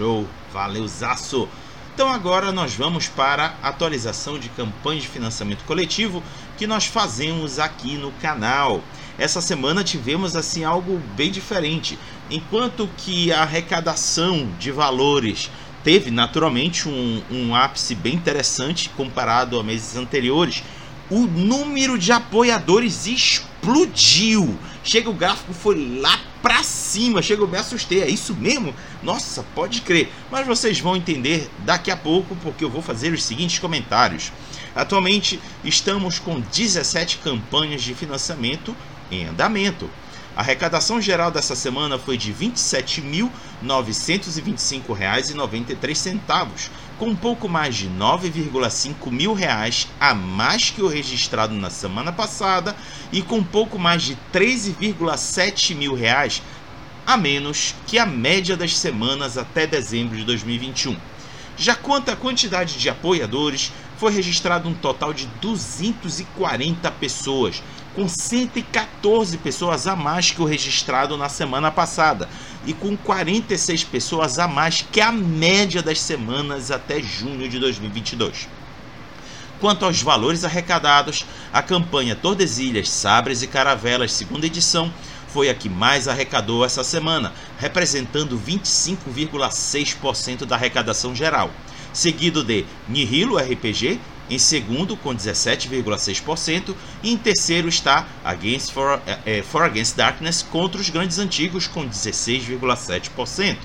Show, valeu Zaço. Então agora nós vamos para a atualização de campanha de financiamento coletivo que nós fazemos aqui no canal. Essa semana tivemos assim algo bem diferente. Enquanto que a arrecadação de valores teve naturalmente um, um ápice bem interessante comparado a meses anteriores, o número de apoiadores explodiu. Chega o gráfico foi lá pra cima. Chega eu me assustei. É isso mesmo? Nossa, pode crer. Mas vocês vão entender daqui a pouco porque eu vou fazer os seguintes comentários. Atualmente estamos com 17 campanhas de financiamento em andamento. A arrecadação geral dessa semana foi de R$ 27.925,93, com um pouco mais de 9,5 mil reais a mais que o registrado na semana passada e com um pouco mais de 13,7 mil reais a menos que a média das semanas até dezembro de 2021. Já quanto à quantidade de apoiadores, foi registrado um total de 240 pessoas, com 114 pessoas a mais que o registrado na semana passada e com 46 pessoas a mais que a média das semanas até junho de 2022. Quanto aos valores arrecadados, a campanha Tordesilhas, Sabres e Caravelas, segunda edição, foi a que mais arrecadou essa semana, representando 25,6% da arrecadação geral, seguido de Nihilo RPG, em segundo com 17,6% e em terceiro está Against for, é, for Against Darkness contra os grandes antigos com 16,7%.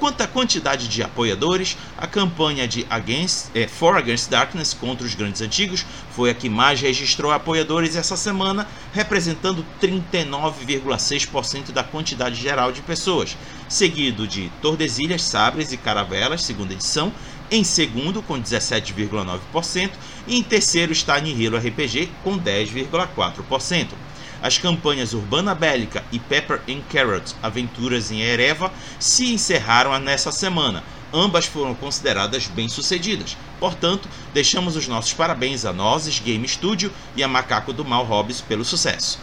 Quanto à quantidade de apoiadores, a campanha de Against, é, For Against Darkness contra os grandes antigos foi a que mais registrou apoiadores essa semana, representando 39,6% da quantidade geral de pessoas, seguido de Tordesilhas, Sabres e Caravelas, segunda edição, em segundo com 17,9% e em terceiro está Nihilo RPG com 10,4%. As campanhas Urbana Bélica e Pepper and Carrot Aventuras em Ereva se encerraram nessa semana. Ambas foram consideradas bem-sucedidas. Portanto, deixamos os nossos parabéns a Nozes Game Studio e a Macaco do Mal Hobbs pelo sucesso.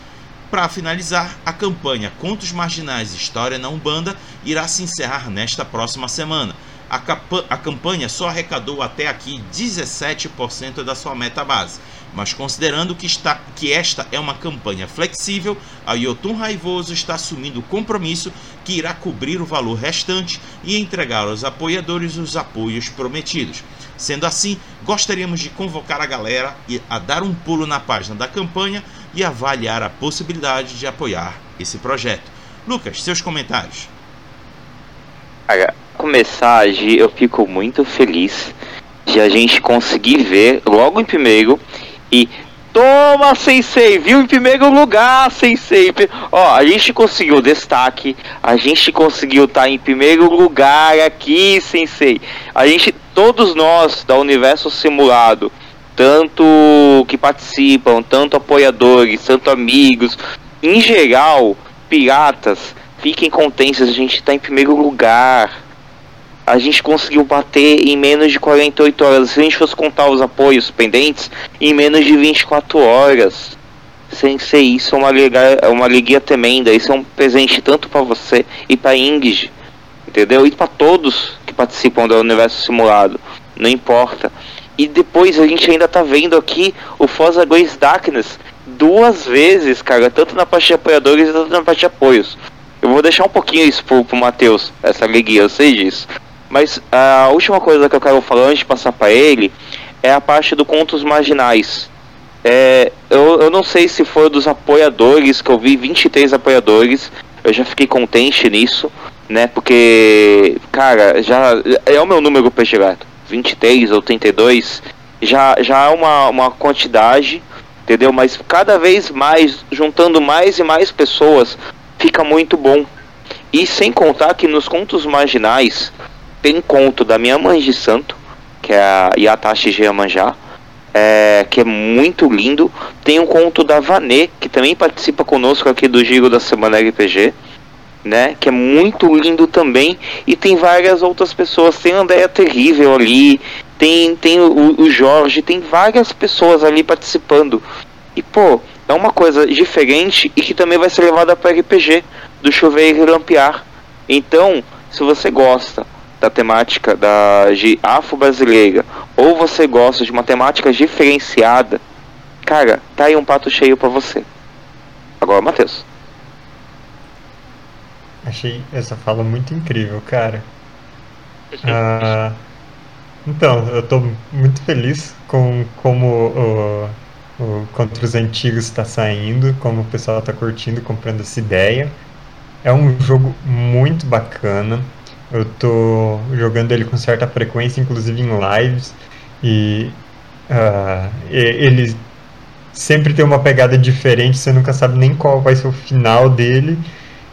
Para finalizar, a campanha Contos Marginais História na Umbanda irá se encerrar nesta próxima semana a, a campanha só arrecadou até aqui 17% da sua meta base. Mas considerando que, está, que esta é uma campanha flexível, a Yotun Raivoso está assumindo o compromisso que irá cobrir o valor restante e entregar aos apoiadores os apoios prometidos. Sendo assim, gostaríamos de convocar a galera a dar um pulo na página da campanha e avaliar a possibilidade de apoiar esse projeto. Lucas, seus comentários
começar, eu fico muito feliz de a gente conseguir ver logo em primeiro e Toma, Sensei, viu em primeiro lugar, Sensei. Ó, a gente conseguiu destaque, a gente conseguiu estar tá em primeiro lugar aqui, Sensei. A gente, todos nós da Universo Simulado, tanto que participam, tanto apoiadores, tanto amigos, em geral, piratas, fiquem contentes, a gente está em primeiro lugar a gente conseguiu bater em menos de 48 horas. Se a gente fosse contar os apoios pendentes, em menos de 24 horas. Sem ser isso, é uma alegria, é uma alegria tremenda. Isso é um presente tanto para você e para Ingrid, entendeu? E para todos que participam do universo simulado. Não importa. E depois a gente ainda tá vendo aqui o Forza Grace Darkness duas vezes, cara, tanto na parte de apoiadores quanto na parte de apoios. Eu vou deixar um pouquinho isso pro, pro Matheus, essa alegria, eu sei disso. Mas a última coisa que eu quero falar antes de passar para ele é a parte do Contos Marginais. É, eu, eu não sei se foi dos apoiadores, que eu vi 23 apoiadores, eu já fiquei contente nisso, né? Porque, cara, já é o meu número predileto. 23 ou 32 já, já é uma, uma quantidade, entendeu? Mas cada vez mais, juntando mais e mais pessoas, fica muito bom. E sem contar que nos contos marginais, tem conto da minha mãe de santo, que é a Yatashi Geamanjá, é, que é muito lindo. Tem um conto da Vanê, que também participa conosco aqui do Giro da Semana RPG. né? Que é muito lindo também. E tem várias outras pessoas. Tem a Andréa Terrível ali. Tem, tem o, o Jorge. Tem várias pessoas ali participando. E, pô, é uma coisa diferente e que também vai ser levada para RPG do Chover e Lampiar. Então, se você gosta da temática da de afro-brasileira ou você gosta de uma temática diferenciada, cara, tá aí um pato cheio para você. Agora, Matheus.
Achei essa fala muito incrível, cara. Ah, então, eu tô muito feliz com como o, o Contra os Antigos está saindo, como o pessoal está curtindo, comprando essa ideia. É um jogo muito bacana. Eu tô jogando ele com certa frequência, inclusive em lives, e uh, ele sempre tem uma pegada diferente, você nunca sabe nem qual vai ser o final dele.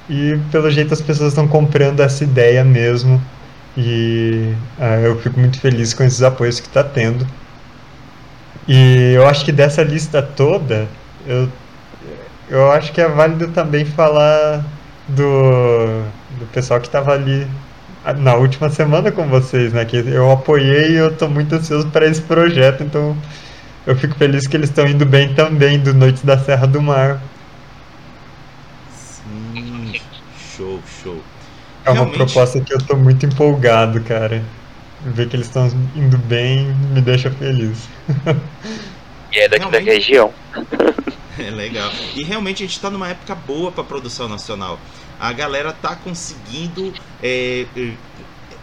E pelo jeito as pessoas estão comprando essa ideia mesmo. E uh, eu fico muito feliz com esses apoios que está tendo. E eu acho que dessa lista toda, eu, eu acho que é válido também falar do, do pessoal que estava ali na última semana com vocês, né? Que eu apoiei e eu estou muito ansioso para esse projeto, então eu fico feliz que eles estão indo bem também do Noites da Serra do Mar.
Sim, show, show.
É uma Realmente... proposta que eu estou muito empolgado, cara. Ver que eles estão indo bem me deixa feliz.
E é daqui Realmente... da região.
É legal. E realmente a gente está numa época boa para produção nacional. A galera tá conseguindo é, é,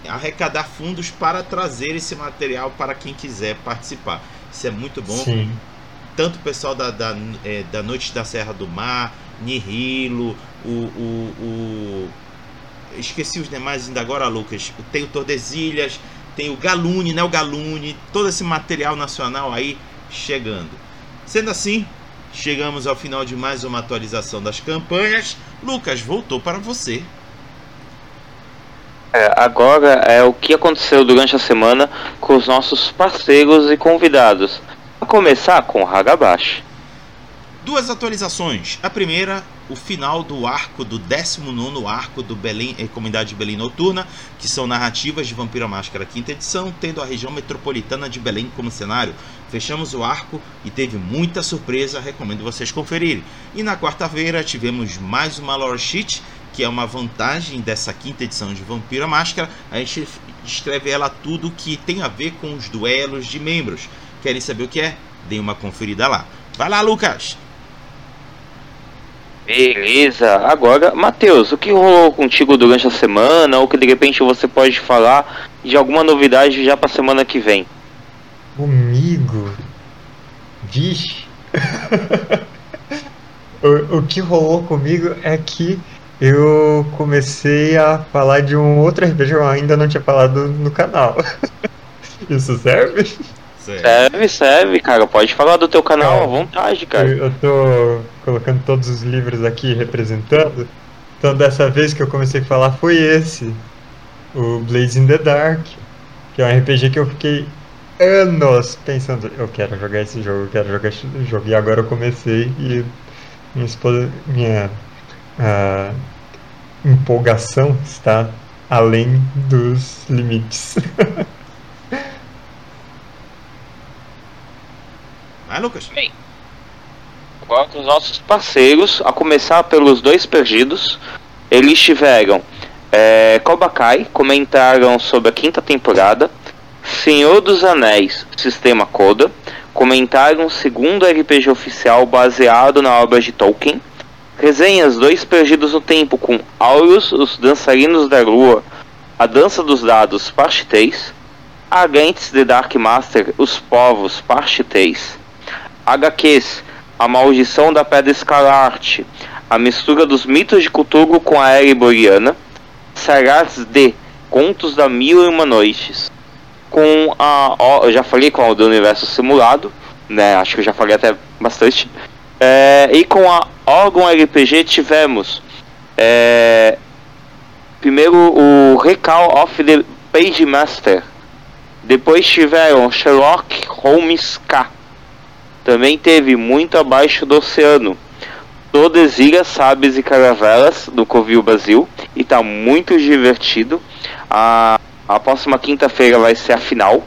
arrecadar fundos para trazer esse material para quem quiser participar. Isso é muito bom.
Sim.
Tanto o pessoal da, da, é, da Noite da Serra do Mar, Nihilo, o, o, o esqueci os demais ainda agora, Lucas. Tem o Tordesilhas, tem o Galune, né? O Galune, todo esse material nacional aí chegando. Sendo assim, chegamos ao final de mais uma atualização das campanhas. Lucas, voltou para você.
É, agora é o que aconteceu durante a semana com os nossos parceiros e convidados. A começar com o Hagabashi.
Duas atualizações. A primeira, o final do arco, do 19 arco do Belém, eh, Comunidade de Belém Noturna, que são narrativas de Vampiro à Máscara, quinta edição, tendo a região metropolitana de Belém como cenário. Fechamos o arco e teve muita surpresa, recomendo vocês conferirem. E na quarta-feira tivemos mais uma lore sheet, que é uma vantagem dessa quinta edição de Vampiro à Máscara. A gente escreve ela tudo que tem a ver com os duelos de membros. Querem saber o que é? Deem uma conferida lá. Vai lá, Lucas!
Beleza. Agora, Matheus, o que rolou contigo durante a semana? Ou que de repente você pode falar de alguma novidade já pra semana que vem?
Comigo? Vixe. o, o que rolou comigo é que eu comecei a falar de um outro RPG que eu ainda não tinha falado no canal. Isso serve?
Serve, serve, cara. Pode falar do teu canal à vontade, cara.
Eu tô colocando todos os livros aqui representando. Então dessa vez que eu comecei a falar foi esse. O Blaze in the Dark. Que é um RPG que eu fiquei anos pensando, eu quero jogar esse jogo, eu quero jogar esse jogo. E agora eu comecei e minha esposa, minha uh, empolgação está além dos limites.
Vai, Lucas. Bem,
agora com os nossos parceiros, a começar pelos dois perdidos, eles tiveram é, Kobakai, comentaram sobre a quinta temporada, Senhor dos Anéis, Sistema Coda, comentaram o segundo RPG oficial baseado na obra de Tolkien, resenhas Dois Perdidos no Tempo com Aureus, Os Dançarinos da Lua, A Dança dos Dados, parte 3, Agentes de Dark Master, Os Povos, parte 3, HQs, A Maldição da Pedra Escarlate, a mistura dos mitos de Cthulhu com a era iboriana, Sagas D, Contos da Mil e Uma Noites, com a. Ó, eu já falei com a do Universo Simulado, né? Acho que eu já falei até bastante. É, e com a Orgon RPG tivemos. É, primeiro o Recall of the Page Master. Depois tiveram Sherlock Holmes K também teve muito abaixo do oceano. Tordesilhas, Sabes e Caravelas do Covil Brasil e tá muito divertido. A, a próxima quinta-feira vai ser a final.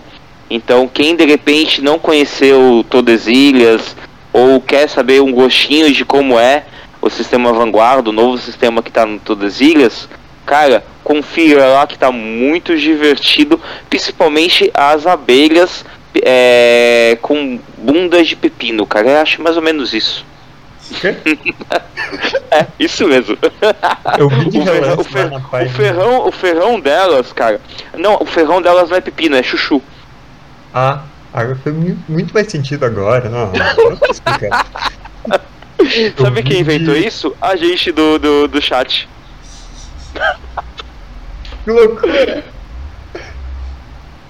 Então, quem de repente não conheceu Tordesilhas ou quer saber um gostinho de como é o sistema Vanguarda, o novo sistema que está no Tordesilhas, cara, confira lá que tá muito divertido, principalmente as abelhas é, com bundas de pepino, cara. Eu acho mais ou menos isso. É, isso mesmo.
Eu vi
o, ferrão, o, fer, o, ferrão, o ferrão delas, cara. Não, o ferrão delas não é pepino, é chuchu.
Ah, agora foi muito mais sentido agora. Não, não explicar.
Sabe quem inventou isso? A gente do, do, do chat.
Que loucura!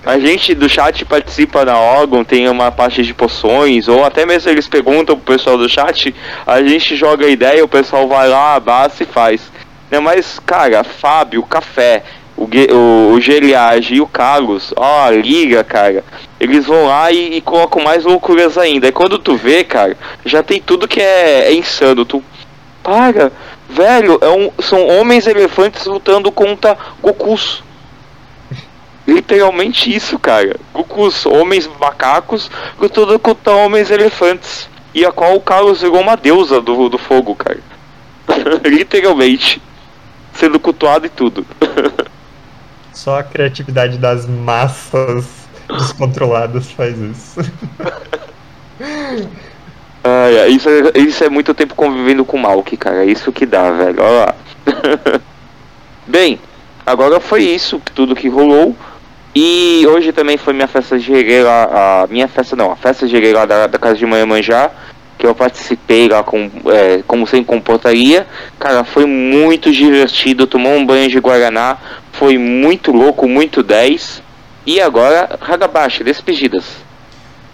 A gente do chat participa na órgão, tem uma parte de poções, ou até mesmo eles perguntam pro pessoal do chat, a gente joga a ideia, o pessoal vai lá, abraça e faz. Né, mas, cara, Fábio, Café, o, o, o Geriage e o Carlos, ó, liga, cara. Eles vão lá e, e, colocam mais loucuras ainda. E quando tu vê, cara, já tem tudo que é, é insano. Tu para, velho, é um, são homens elefantes lutando contra Gokus. Literalmente isso, cara. Gokus, homens macacos lutando contra homens elefantes. E a qual o Carlos virou uma deusa do, do fogo, cara. Literalmente. Sendo cultuado e tudo.
Só a criatividade das massas descontroladas faz isso.
ah, é, isso, é, isso é muito tempo convivendo com o Malk, cara. É isso que dá, velho. Olha lá. Bem, agora foi isso, tudo que rolou. E hoje também foi minha festa de reggae a minha festa não, a festa de reggae da, da casa de manjar, que eu participei lá com, é, como sem comportaria. Cara, foi muito divertido, tomou um banho de Guaraná, foi muito louco, muito 10. E agora, Hagabashi, despedidas.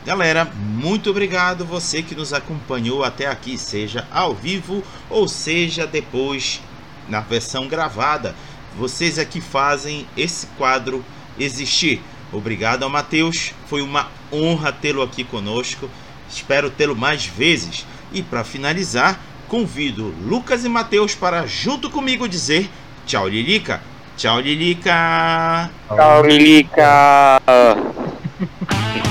Galera, muito obrigado você que nos acompanhou até aqui, seja ao vivo ou seja depois na versão gravada. Vocês é que fazem esse quadro existir. Obrigado ao Matheus, foi uma honra tê-lo aqui conosco. Espero tê-lo mais vezes. E para finalizar, convido Lucas e Matheus para junto comigo dizer tchau, Lilica. Tchau, Lilica.
Tchau, Lilica.